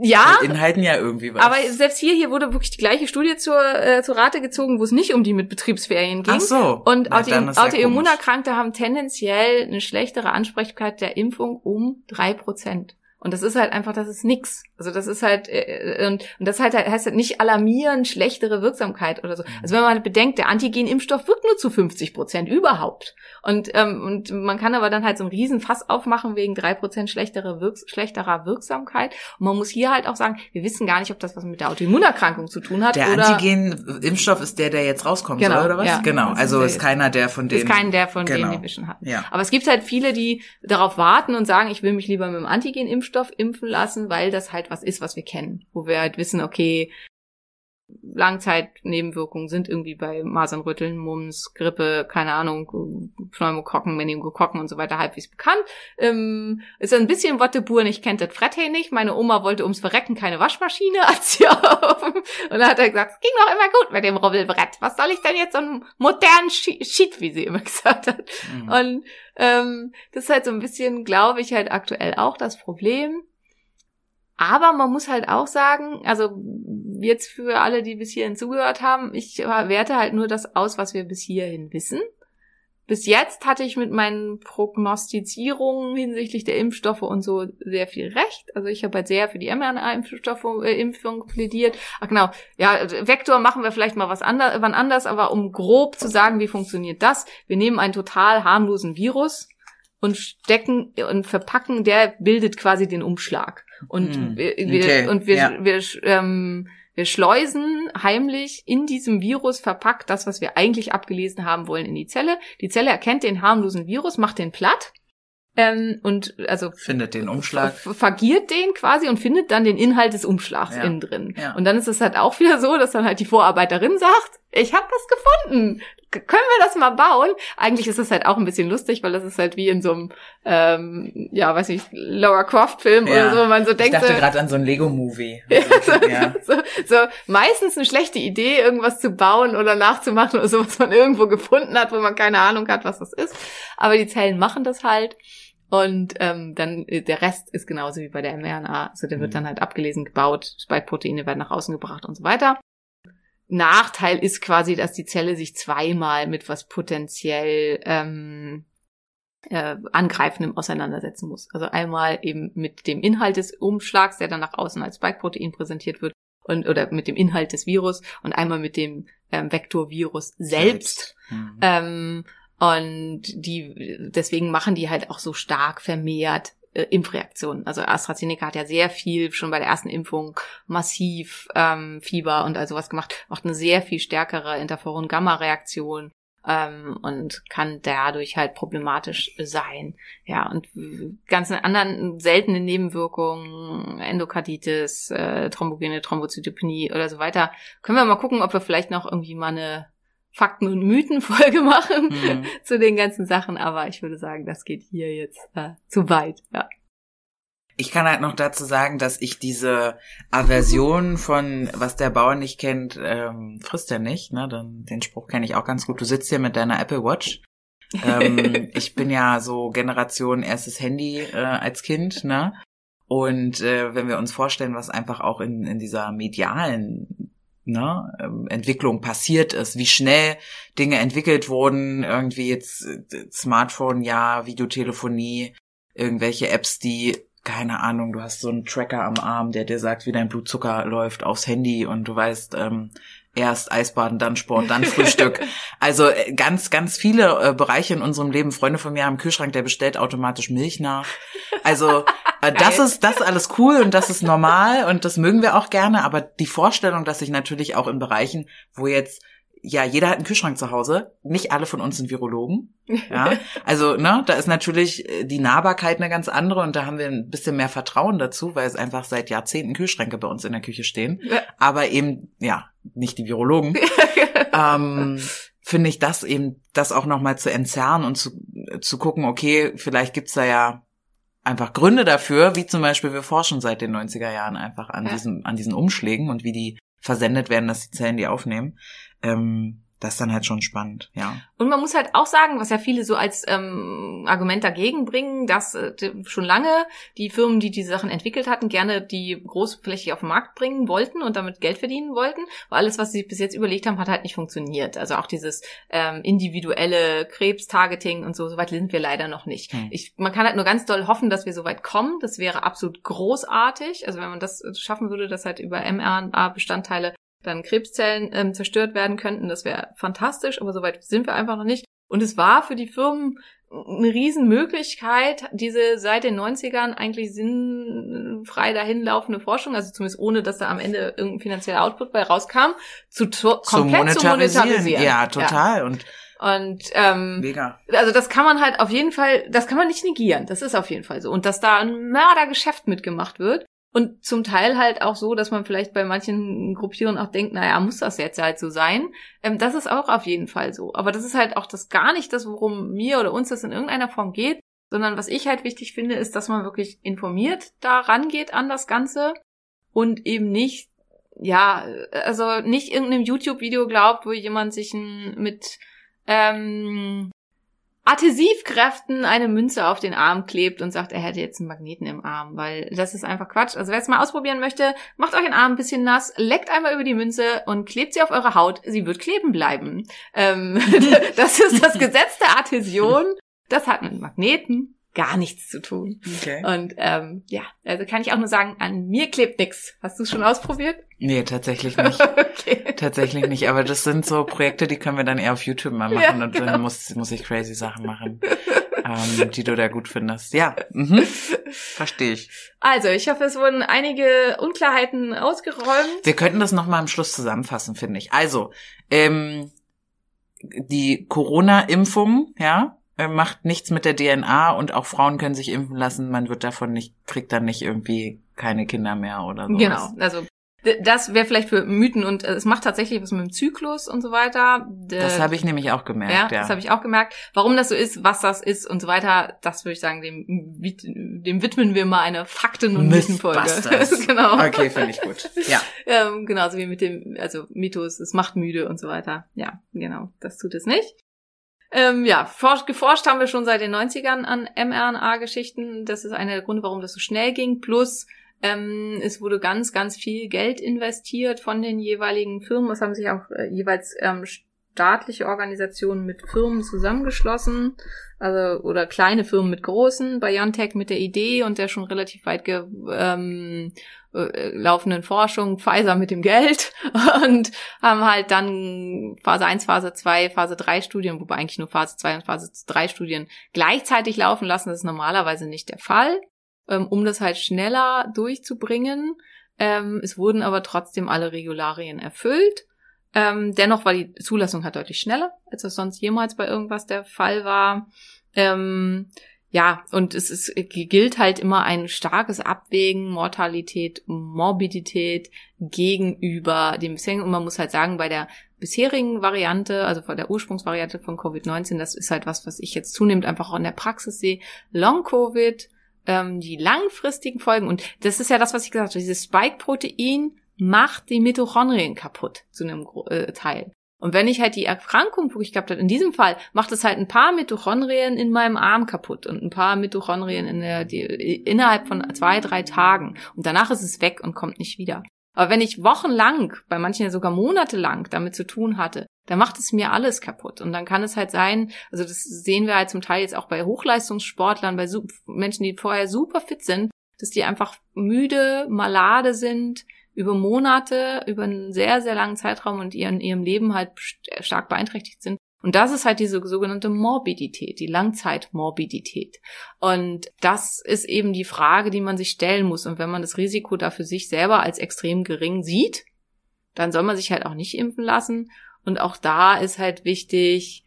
ja. Inhalten ja irgendwie was. Aber selbst hier, hier wurde wirklich die gleiche Studie zur, äh, zur Rate gezogen, wo es nicht um die mit Betriebsferien ging. Ach so. Und Na, Autoimmunerkrankte haben tendenziell eine schlechtere Ansprechbarkeit der Impfung um drei Prozent. Und das ist halt einfach, das ist nix. Also das ist halt äh, und, und das halt heißt halt nicht alarmieren schlechtere Wirksamkeit oder so. Also wenn man bedenkt, der Antigen-Impfstoff wirkt nur zu 50 Prozent überhaupt. Und ähm, und man kann aber dann halt so einen riesen Fass aufmachen wegen drei Prozent schlechtere Wirks schlechterer Wirksamkeit. Und man muss hier halt auch sagen, wir wissen gar nicht, ob das was mit der Autoimmunerkrankung zu tun hat Der Antigen-Impfstoff ist der, der jetzt rauskommen Genau, soll, oder was? ja. Genau, also ist ist keiner der von denen. ist kein der von Genau. denen, die wir schon hatten. Ja. Aber es gibt halt viele, die darauf warten und sagen, ich will mich lieber mit dem Antigen-Impfstoff impfen lassen, weil das halt was ist, was wir kennen. Wo wir halt wissen, okay, Langzeitnebenwirkungen sind irgendwie bei Masernrütteln, Mumps, Grippe, keine Ahnung, Pneumokokken, Meningokokken und so weiter halbwegs bekannt. Ähm, ist ein bisschen Wattebur, ich kennt das Frette nicht. Meine Oma wollte ums Verrecken keine Waschmaschine, als sie auf. Und dann hat er gesagt, es ging doch immer gut mit dem Rubbelbrett. Was soll ich denn jetzt so einen modernen Shit, wie sie immer gesagt hat. Mhm. Und ähm, das ist halt so ein bisschen, glaube ich, halt aktuell auch das Problem. Aber man muss halt auch sagen, also jetzt für alle, die bis hierhin zugehört haben, ich werte halt nur das aus, was wir bis hierhin wissen. Bis jetzt hatte ich mit meinen Prognostizierungen hinsichtlich der Impfstoffe und so sehr viel recht. Also ich habe halt sehr für die mRNA-Impfstoffe, äh, Impfung plädiert. Ach genau, ja, Vektor machen wir vielleicht mal was anders, wann anders, aber um grob zu sagen, wie funktioniert das? Wir nehmen einen total harmlosen Virus und stecken und verpacken, der bildet quasi den Umschlag. Und Hm, wir, wir, okay, und wir, ja. wir, ähm, wir schleusen heimlich in diesem Virus verpackt das, was wir eigentlich abgelesen haben wollen, in die Zelle. Die Zelle erkennt den harmlosen Virus, macht den platt. Ähm, und also Findet den Umschlag. vergiert den quasi und findet dann den Inhalt des Umschlags Ja. innen drin. Ja. Und dann ist es halt auch wieder so, dass dann halt die Vorarbeiterin sagt, ich habe was gefunden. Können wir das mal bauen? Eigentlich ist es halt auch ein bisschen lustig, weil das ist halt wie in so einem, ähm, ja, weiß ich, Laura Croft-Film Ja. oder so, wo man so Ich denkt, dachte so, gerade an so ein Lego-Movie. so, ja. so, so meistens eine schlechte Idee, irgendwas zu bauen oder nachzumachen oder so, was man irgendwo gefunden hat, wo man keine Ahnung hat, was das ist. Aber die Zellen machen das halt. Und ähm, dann äh, der Rest ist genauso wie bei der mRNA. Also der wird Mhm. dann halt abgelesen, gebaut, Spike-Proteine werden nach außen gebracht und so weiter. Nachteil ist quasi, dass die Zelle sich zweimal mit was potenziell ähm, äh, Angreifendem auseinandersetzen muss. Also einmal eben mit dem Inhalt des Umschlags, der dann nach außen als Spike-Protein präsentiert wird, und oder mit dem Inhalt des Virus und einmal mit dem ähm, Vektorvirus selbst. Mhm. Ähm, und die deswegen machen die halt auch so stark vermehrt äh, Impfreaktionen. Also AstraZeneca hat ja sehr viel schon bei der ersten Impfung massiv ähm, Fieber und also was gemacht, macht eine sehr viel stärkere Interferon-Gamma-Reaktion ähm, und kann dadurch halt problematisch sein. Ja, und ganzen anderen seltenen Nebenwirkungen, Endokarditis, äh, thrombogene Thrombozytopenie oder so weiter, können wir mal gucken, ob wir vielleicht noch irgendwie mal eine Fakten- und Mythen-Folge machen Mhm. zu den ganzen Sachen, aber ich würde sagen, das geht hier jetzt äh, zu weit. Ja. Ich kann halt noch dazu sagen, dass ich diese Aversion von was der Bauer nicht kennt, ähm, frisst er nicht. Ne? Dann, den Spruch kenne ich auch ganz gut. Du sitzt hier mit deiner Apple Watch. ähm, ich bin ja so Generation erstes Handy äh, als Kind, ne? Und äh, wenn wir uns vorstellen, was einfach auch in, in dieser medialen ne, ähm, Entwicklung passiert ist, wie schnell Dinge entwickelt wurden, irgendwie jetzt äh, Smartphone, ja, Videotelefonie, irgendwelche Apps, die keine Ahnung, du hast so einen Tracker am Arm, der dir sagt, wie dein Blutzucker läuft aufs Handy und du weißt, ähm, erst Eisbaden, dann Sport, dann Frühstück. Also äh, ganz, ganz viele äh, Bereiche in unserem Leben. Freunde von mir haben einen Kühlschrank, der bestellt automatisch Milch nach. Also äh, das ist das ist alles cool und das ist normal und das mögen wir auch gerne. Aber die Vorstellung, dass sich natürlich auch in Bereichen, wo jetzt ja, jeder hat einen Kühlschrank zu Hause. Nicht alle von uns sind Virologen. Ja, also, ne, da ist natürlich äh, die Nahbarkeit eine ganz andere und da haben wir ein bisschen mehr Vertrauen dazu, weil es einfach seit Jahrzehnten Kühlschränke bei uns in der Küche stehen. Aber eben, ja, nicht die Virologen. ähm, finde ich das eben, das auch nochmal zu entzerren und zu, zu gucken, okay, vielleicht gibt's da ja einfach Gründe dafür, wie zum Beispiel wir forschen seit den 90er Jahren einfach an Ja. diesem, an diesen Umschlägen und wie die versendet werden, dass die Zellen die aufnehmen. Ähm, das ist dann halt schon spannend, ja. Und man muss halt auch sagen, was ja viele so als ähm, Argument dagegen bringen, dass äh, schon lange die Firmen, die diese Sachen entwickelt hatten, gerne die großflächig auf den Markt bringen wollten und damit Geld verdienen wollten. Weil alles, was sie bis jetzt überlegt haben, hat halt nicht funktioniert. Also auch dieses ähm, individuelle Krebstargeting und so, so weit sind wir leider noch nicht. Hm. Ich, man kann halt nur ganz doll hoffen, dass wir so weit kommen. Das wäre absolut großartig. Also wenn man das schaffen würde, dass halt über mRNA-Bestandteile dann Krebszellen ähm, zerstört werden könnten. Das wäre fantastisch, aber soweit sind wir einfach noch nicht. Und es war für die Firmen eine Riesenmöglichkeit, diese seit den 90ern eigentlich sinnfrei dahinlaufende Forschung, also zumindest ohne, dass da am Ende irgendein finanzieller Output bei rauskam, zu to komplett zu monetarisieren. Ja, total. Ja. Und und ähm, Mega. also das kann man halt auf jeden Fall, das kann man nicht negieren. Das ist auf jeden Fall so. Und dass da ein Mördergeschäft mitgemacht wird, und zum Teil halt auch so, dass man vielleicht bei manchen Gruppierungen auch denkt, naja, muss das jetzt halt so sein? Ähm, das ist auch auf jeden Fall so. Aber das ist halt auch das gar nicht das, worum mir oder uns das in irgendeiner Form geht, sondern was ich halt wichtig finde, ist, dass man wirklich informiert da rangeht an das Ganze und eben nicht, ja, also nicht irgendeinem YouTube-Video glaubt, wo jemand sich ein, mit ähm, Adhesivkräften eine Münze auf den Arm klebt und sagt, er hätte jetzt einen Magneten im Arm, weil das ist einfach Quatsch. Also wer es mal ausprobieren möchte, macht euch den Arm ein bisschen nass, leckt einmal über die Münze und klebt sie auf eure Haut. Sie wird kleben bleiben. Ähm, das ist das Gesetz der Adhäsion. Das hat mit Magneten gar nichts zu tun. Okay. Und ähm, ja, also kann ich auch nur sagen, an mir klebt nix. Hast du schon ausprobiert? Nee, tatsächlich nicht. okay. Tatsächlich nicht. Aber das sind so Projekte, die können wir dann eher auf YouTube mal machen Ja, und genau. dann muss, muss ich crazy Sachen machen, ähm, die du da gut findest. Ja, mhm. verstehe ich. Also, ich hoffe, es wurden einige Unklarheiten ausgeräumt. Wir könnten das nochmal am Schluss zusammenfassen, finde ich. Also, ähm, die Corona-Impfung, ja, macht nichts mit der DNA und auch Frauen können sich impfen lassen. Man wird davon nicht, kriegt dann nicht irgendwie keine Kinder mehr oder so. Genau, also das wäre vielleicht für Mythen und äh, es macht tatsächlich was mit dem Zyklus und so weiter. Das habe ich nämlich auch gemerkt, ja, ja. das habe ich auch gemerkt. Warum das so ist, was das ist und so weiter, das würde ich sagen, dem, dem widmen wir mal eine Fakten- und Mythenfolge. Genau. Okay, finde ich gut. Ja. Ähm, genauso wie mit dem, also Mythos, es macht müde und so weiter. Ja, genau, das tut es nicht. Ähm, ja, forsch, geforscht haben wir schon seit den 90ern an mRNA-Geschichten. Das ist einer der Gründe, warum das so schnell ging. Plus, ähm, es wurde ganz, ganz viel Geld investiert von den jeweiligen Firmen. Es haben sich auch äh, jeweils ähm, staatliche Organisationen mit Firmen zusammengeschlossen. Also, oder kleine Firmen mit großen. BioNTech mit der Idee und der schon relativ weit ge, ähm, äh, laufenden Forschung, Pfizer mit dem Geld und haben halt dann Phase 1, Phase 2, Phase 3 Studien, wobei eigentlich nur Phase 2 und Phase 3 Studien gleichzeitig laufen lassen. Das ist normalerweise nicht der Fall, ähm, um das halt schneller durchzubringen. Ähm, es wurden aber trotzdem alle Regularien erfüllt. Ähm, dennoch war die Zulassung halt deutlich schneller, als das sonst jemals bei irgendwas der Fall war. Ähm, ja, und es ist, gilt halt immer ein starkes Abwägen, Mortalität, Morbidität gegenüber dem bisherigen. Und man muss halt sagen, bei der bisherigen Variante, also bei der Ursprungsvariante von Covid-19, das ist halt was, was ich jetzt zunehmend einfach auch in der Praxis sehe. Long-Covid, ähm, die langfristigen Folgen. Und das ist ja das, was ich gesagt habe. Dieses Spike-Protein macht die Mitochondrien kaputt zu einem äh, Teil. Und wenn ich halt die Erkrankung wirklich gehabt habe, in diesem Fall macht es halt ein paar Mitochondrien in meinem Arm kaputt und ein paar Mitochondrien in der, die, innerhalb von zwei, drei Tagen. Und danach ist es weg und kommt nicht wieder. Aber wenn ich wochenlang, bei manchen ja sogar monatelang damit zu tun hatte, dann macht es mir alles kaputt. Und dann kann es halt sein, also das sehen wir halt zum Teil jetzt auch bei Hochleistungssportlern, bei Menschen, die vorher super fit sind, dass die einfach müde, malade sind, über Monate, über einen sehr, sehr langen Zeitraum und ihren, ihrem Leben halt st- stark beeinträchtigt sind. Und das ist halt diese sogenannte Morbidität, die Langzeitmorbidität. Und das ist eben die Frage, die man sich stellen muss. Und wenn man das Risiko da für sich selber als extrem gering sieht, dann soll man sich halt auch nicht impfen lassen. Und auch da ist halt wichtig,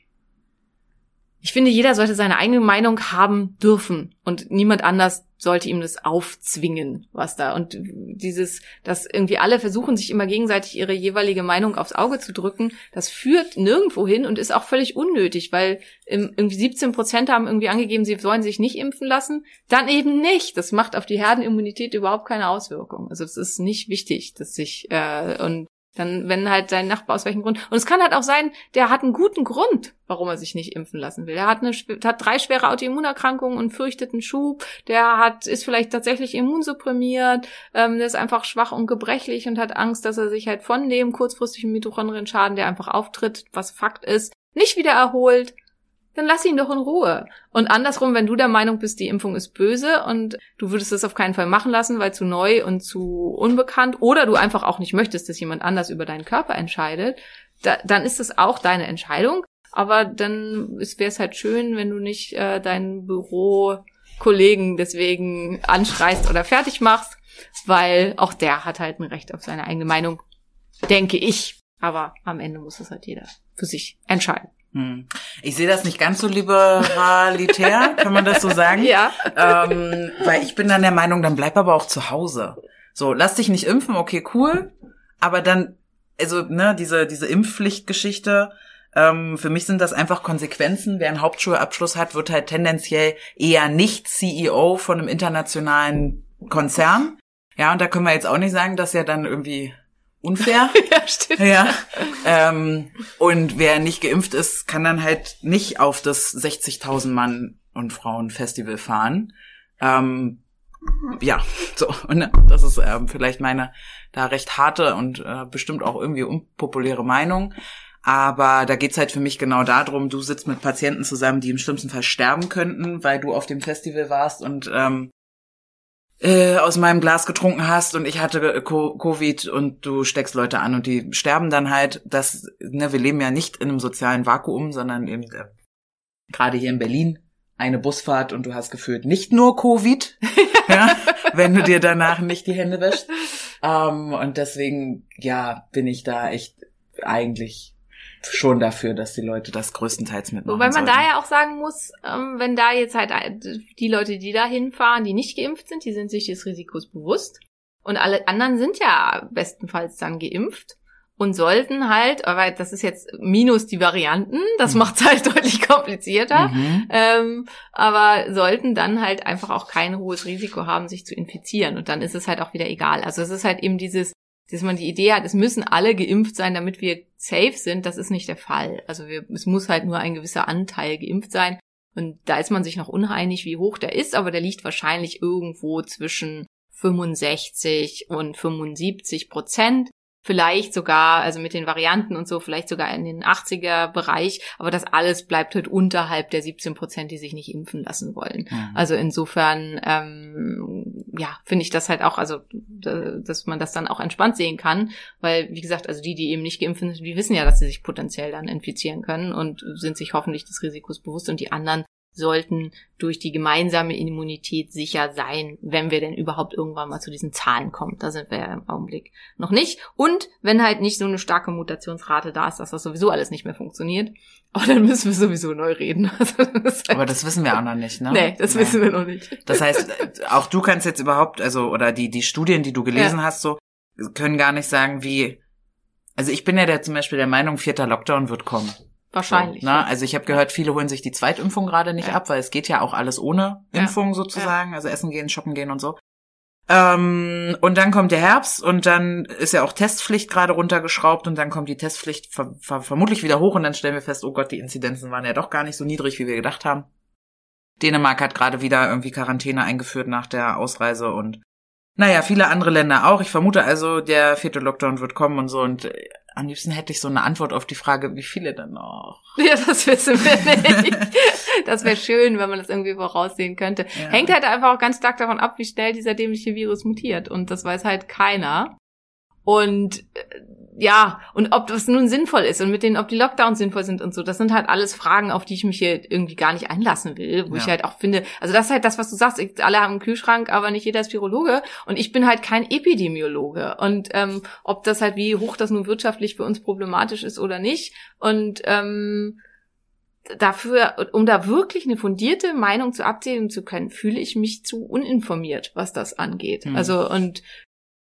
ich finde, jeder sollte seine eigene Meinung haben dürfen und niemand anders sollte ihm das aufzwingen, was da. Und dieses, dass irgendwie alle versuchen, sich immer gegenseitig ihre jeweilige Meinung aufs Auge zu drücken, das führt nirgendwo hin und ist auch völlig unnötig, weil ähm, irgendwie 17 Prozent haben irgendwie angegeben, sie sollen sich nicht impfen lassen. Dann eben nicht. Das macht auf die Herdenimmunität überhaupt keine Auswirkung. Also es ist nicht wichtig, dass sich, äh, und Dann, wenn halt dein Nachbar aus welchem Grund. Und es kann halt auch sein, der hat einen guten Grund, warum er sich nicht impfen lassen will. Er hat eine, hat drei schwere Autoimmunerkrankungen und fürchtet einen Schub. Der hat, ist vielleicht tatsächlich immunsupprimiert. Ähm, der ist einfach schwach und gebrechlich und hat Angst, dass er sich halt von dem kurzfristigen Mitochondrienschaden, der einfach auftritt, was Fakt ist, nicht wieder erholt dann lass ihn doch in Ruhe. Und andersrum, wenn du der Meinung bist, die Impfung ist böse und du würdest es auf keinen Fall machen lassen, weil zu neu und zu unbekannt, oder du einfach auch nicht möchtest, dass jemand anders über deinen Körper entscheidet, da, dann ist es auch deine Entscheidung. Aber dann wäre es halt schön, wenn du nicht äh, deinen Bürokollegen deswegen anschreist oder fertig machst, weil auch der hat halt ein Recht auf seine eigene Meinung, denke ich. Aber am Ende muss es halt jeder für sich entscheiden. Hm. Ich sehe das nicht ganz so liberalitär, kann man das so sagen? Ja. Ähm, weil ich bin dann der Meinung, dann bleib aber auch zu Hause. So, lass dich nicht impfen, okay, cool. Aber dann, also, ne, diese, diese Impfpflichtgeschichte, ähm, für mich sind das einfach Konsequenzen. Wer einen Hauptschulabschluss hat, wird halt tendenziell eher nicht CEO von einem internationalen Konzern. Ja, und da können wir jetzt auch nicht sagen, dass er dann irgendwie unfair. ja, stimmt. Ja. Ähm, und wer nicht geimpft ist, kann dann halt nicht auf das 60.000 Mann und Frauen Festival fahren. Ähm, ja, so. Und ne, das ist ähm, vielleicht meine da recht harte und äh, bestimmt auch irgendwie unpopuläre Meinung. Aber da geht's halt für mich genau darum, du sitzt mit Patienten zusammen, die im schlimmsten Fall sterben könnten, weil du auf dem Festival warst und ähm, äh, aus meinem Glas getrunken hast und ich hatte Covid und du steckst Leute an und die sterben dann halt. Das, ne, wir leben ja nicht in einem sozialen Vakuum, sondern eben äh, gerade hier in Berlin eine Busfahrt und du hast gefühlt nicht nur Covid, ja, wenn du dir danach nicht die Hände wäschst. Ähm, und deswegen, ja, bin ich da echt eigentlich schon dafür, dass die Leute das größtenteils mitmachen. Wobei man sollten. da ja auch sagen muss, ähm, wenn da jetzt halt die Leute, die da hinfahren, die nicht geimpft sind, die sind sich des Risikos bewusst. Und alle anderen sind ja bestenfalls dann geimpft und sollten halt, aber das ist jetzt minus die Varianten, das Mhm. macht es halt deutlich komplizierter, Mhm. ähm, aber sollten dann halt einfach auch kein hohes Risiko haben, sich zu infizieren. Und dann ist es halt auch wieder egal. Also es ist halt eben dieses, dass man die Idee hat, es müssen alle geimpft sein, damit wir safe sind. Das ist nicht der Fall. Also wir, es muss halt nur ein gewisser Anteil geimpft sein. Und da ist man sich noch uneinig, wie hoch der ist, aber der liegt wahrscheinlich irgendwo zwischen 65 und 75 Prozent. Vielleicht sogar, also mit den Varianten und so, vielleicht sogar in den 80er Bereich. Aber das alles bleibt halt unterhalb der 17 Prozent, die sich nicht impfen lassen wollen. Mhm. Also insofern, ähm, ja, finde ich das halt auch, also dass man das dann auch entspannt sehen kann, weil wie gesagt, also die, die eben nicht geimpft sind, die wissen ja, dass sie sich potenziell dann infizieren können und sind sich hoffentlich des Risikos bewusst und die anderen sollten durch die gemeinsame Immunität sicher sein, wenn wir denn überhaupt irgendwann mal zu diesen Zahlen kommen. Da sind wir ja im Augenblick noch nicht. Und wenn halt nicht so eine starke Mutationsrate da ist, dass das sowieso alles nicht mehr funktioniert, aber dann müssen wir sowieso neu reden. Also das halt, Aber das wissen wir auch noch nicht, ne? nee, das wissen wir noch nicht. Das heißt, auch du kannst jetzt überhaupt, also, oder die, die Studien, die du gelesen hast, so, können gar nicht sagen, wie, also ich bin ja der, zum Beispiel der Meinung, vierter Lockdown wird kommen. Wahrscheinlich. So, ne? Also ich habe gehört, viele holen sich die Zweitimpfung gerade nicht Ja. ab, weil es geht ja auch alles ohne Ja. Impfung sozusagen, also essen gehen, shoppen gehen und so. Ähm, und dann kommt der Herbst und dann ist ja auch Testpflicht gerade runtergeschraubt und dann kommt die Testpflicht ver ver vermutlich wieder hoch und dann stellen wir fest, oh Gott, die Inzidenzen waren ja doch gar nicht so niedrig, wie wir gedacht haben. Dänemark hat gerade wieder irgendwie Quarantäne eingeführt nach der Ausreise und naja, viele andere Länder auch. Ich vermute also, der vierte Lockdown wird kommen und so und äh, am liebsten hätte ich so eine Antwort auf die Frage, wie viele dann noch? Ja, das wissen wir nicht. Das wäre schön, wenn man das irgendwie voraussehen könnte. Ja. Hängt halt einfach auch ganz stark davon ab, wie schnell dieser dämliche Virus mutiert. Und das weiß halt keiner. Und äh, ja, und ob das nun sinnvoll ist und mit denen, ob die Lockdowns sinnvoll sind und so, das sind halt alles Fragen, auf die ich mich hier irgendwie gar nicht einlassen will, wo Ja. ich halt auch finde, also das ist halt das, was du sagst, ich, alle haben einen Kühlschrank, aber nicht jeder ist Virologe und ich bin halt kein Epidemiologe und ähm, ob das halt, wie hoch das nun wirtschaftlich für uns problematisch ist oder nicht und ähm, dafür, um da wirklich eine fundierte Meinung zu abgeben zu können, fühle ich mich zu uninformiert, was das angeht. Hm. Also und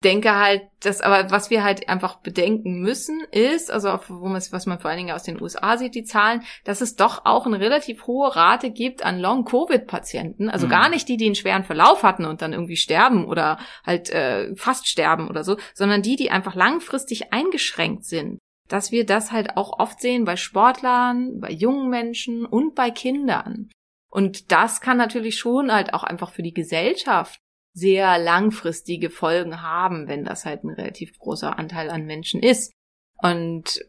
denke halt, dass, aber was wir halt einfach bedenken müssen, ist, also auf, wo man, was man vor allen Dingen aus den USA sieht, die Zahlen, dass es doch auch eine relativ hohe Rate gibt an Long-Covid-Patienten, also Mhm. gar nicht die, die einen schweren Verlauf hatten und dann irgendwie sterben oder halt äh, fast sterben oder so, sondern die, die einfach langfristig eingeschränkt sind. Dass wir das halt auch oft sehen bei Sportlern, bei jungen Menschen und bei Kindern. Und das kann natürlich schon halt auch einfach für die Gesellschaft sehr langfristige Folgen haben, wenn das halt ein relativ großer Anteil an Menschen ist. Und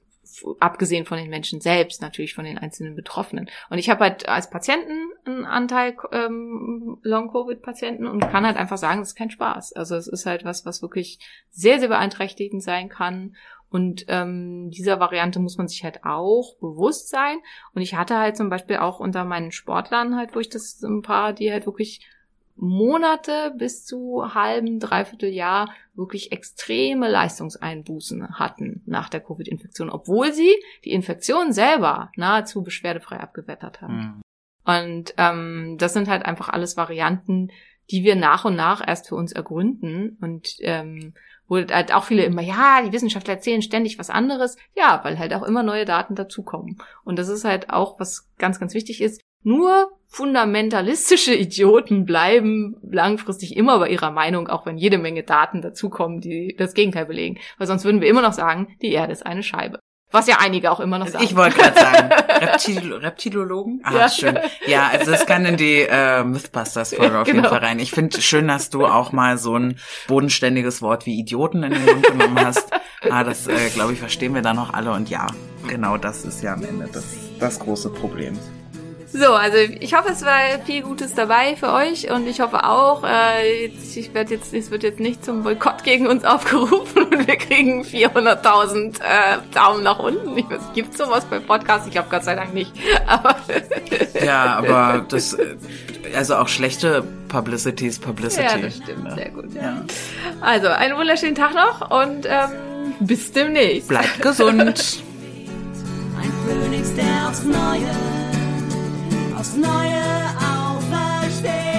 abgesehen von den Menschen selbst, natürlich von den einzelnen Betroffenen. Und ich habe halt als Patienten einen Anteil ähm, Long-Covid-Patienten und kann halt einfach sagen, das ist kein Spaß. Also es ist halt was, was wirklich sehr, sehr beeinträchtigend sein kann. Und ähm, dieser Variante muss man sich halt auch bewusst sein. Und ich hatte halt zum Beispiel auch unter meinen Sportlern halt, wo ich das ein paar, die halt wirklich Monate bis zu halben, dreiviertel Jahr wirklich extreme Leistungseinbußen hatten nach der Covid-Infektion, obwohl sie die Infektion selber nahezu beschwerdefrei abgewettert haben. Mhm. Und ähm, das sind halt einfach alles Varianten, die wir nach und nach erst für uns ergründen und ähm, wo halt auch viele immer, ja, die Wissenschaftler erzählen ständig was anderes. Ja, weil halt auch immer neue Daten dazukommen. Und das ist halt auch, was ganz, ganz wichtig ist. Nur fundamentalistische Idioten bleiben langfristig immer bei ihrer Meinung, auch wenn jede Menge Daten dazukommen, die das Gegenteil belegen. Weil sonst würden wir immer noch sagen, die Erde ist eine Scheibe. Was ja einige auch immer noch sagen. Ich wollte gerade sagen, Reptil Reptilologen? Ah, Ja. schön. Ja, also das kann in die äh, Mythbusters-Folge auf jeden Genau. Fall rein. Ich finde schön, dass du auch mal so ein bodenständiges Wort wie Idioten in den Mund genommen hast. Ah, das, äh, glaube ich, verstehen wir dann noch alle. Und ja, genau das ist ja am Ende das, das große Problem. So, also ich hoffe, es war viel Gutes dabei für euch und ich hoffe auch, äh, jetzt- ich werde jetzt, es wird jetzt nicht zum Boykott gegen uns aufgerufen und wir kriegen 400.000 äh, Daumen nach unten. Ich weiß, gibt's sowas bei Podcasts? Ich glaube Gott sei Dank nicht. Aber Ja, aber das, also auch schlechte Publicity ist Publicity. ja, das stimmt, ne? sehr gut. Ja. Ja. Also einen wunderschönen Tag noch und ähm, bis demnächst. Bleibt gesund. Ein Phönix, der aufs Neue, aufs Neue auferstehen.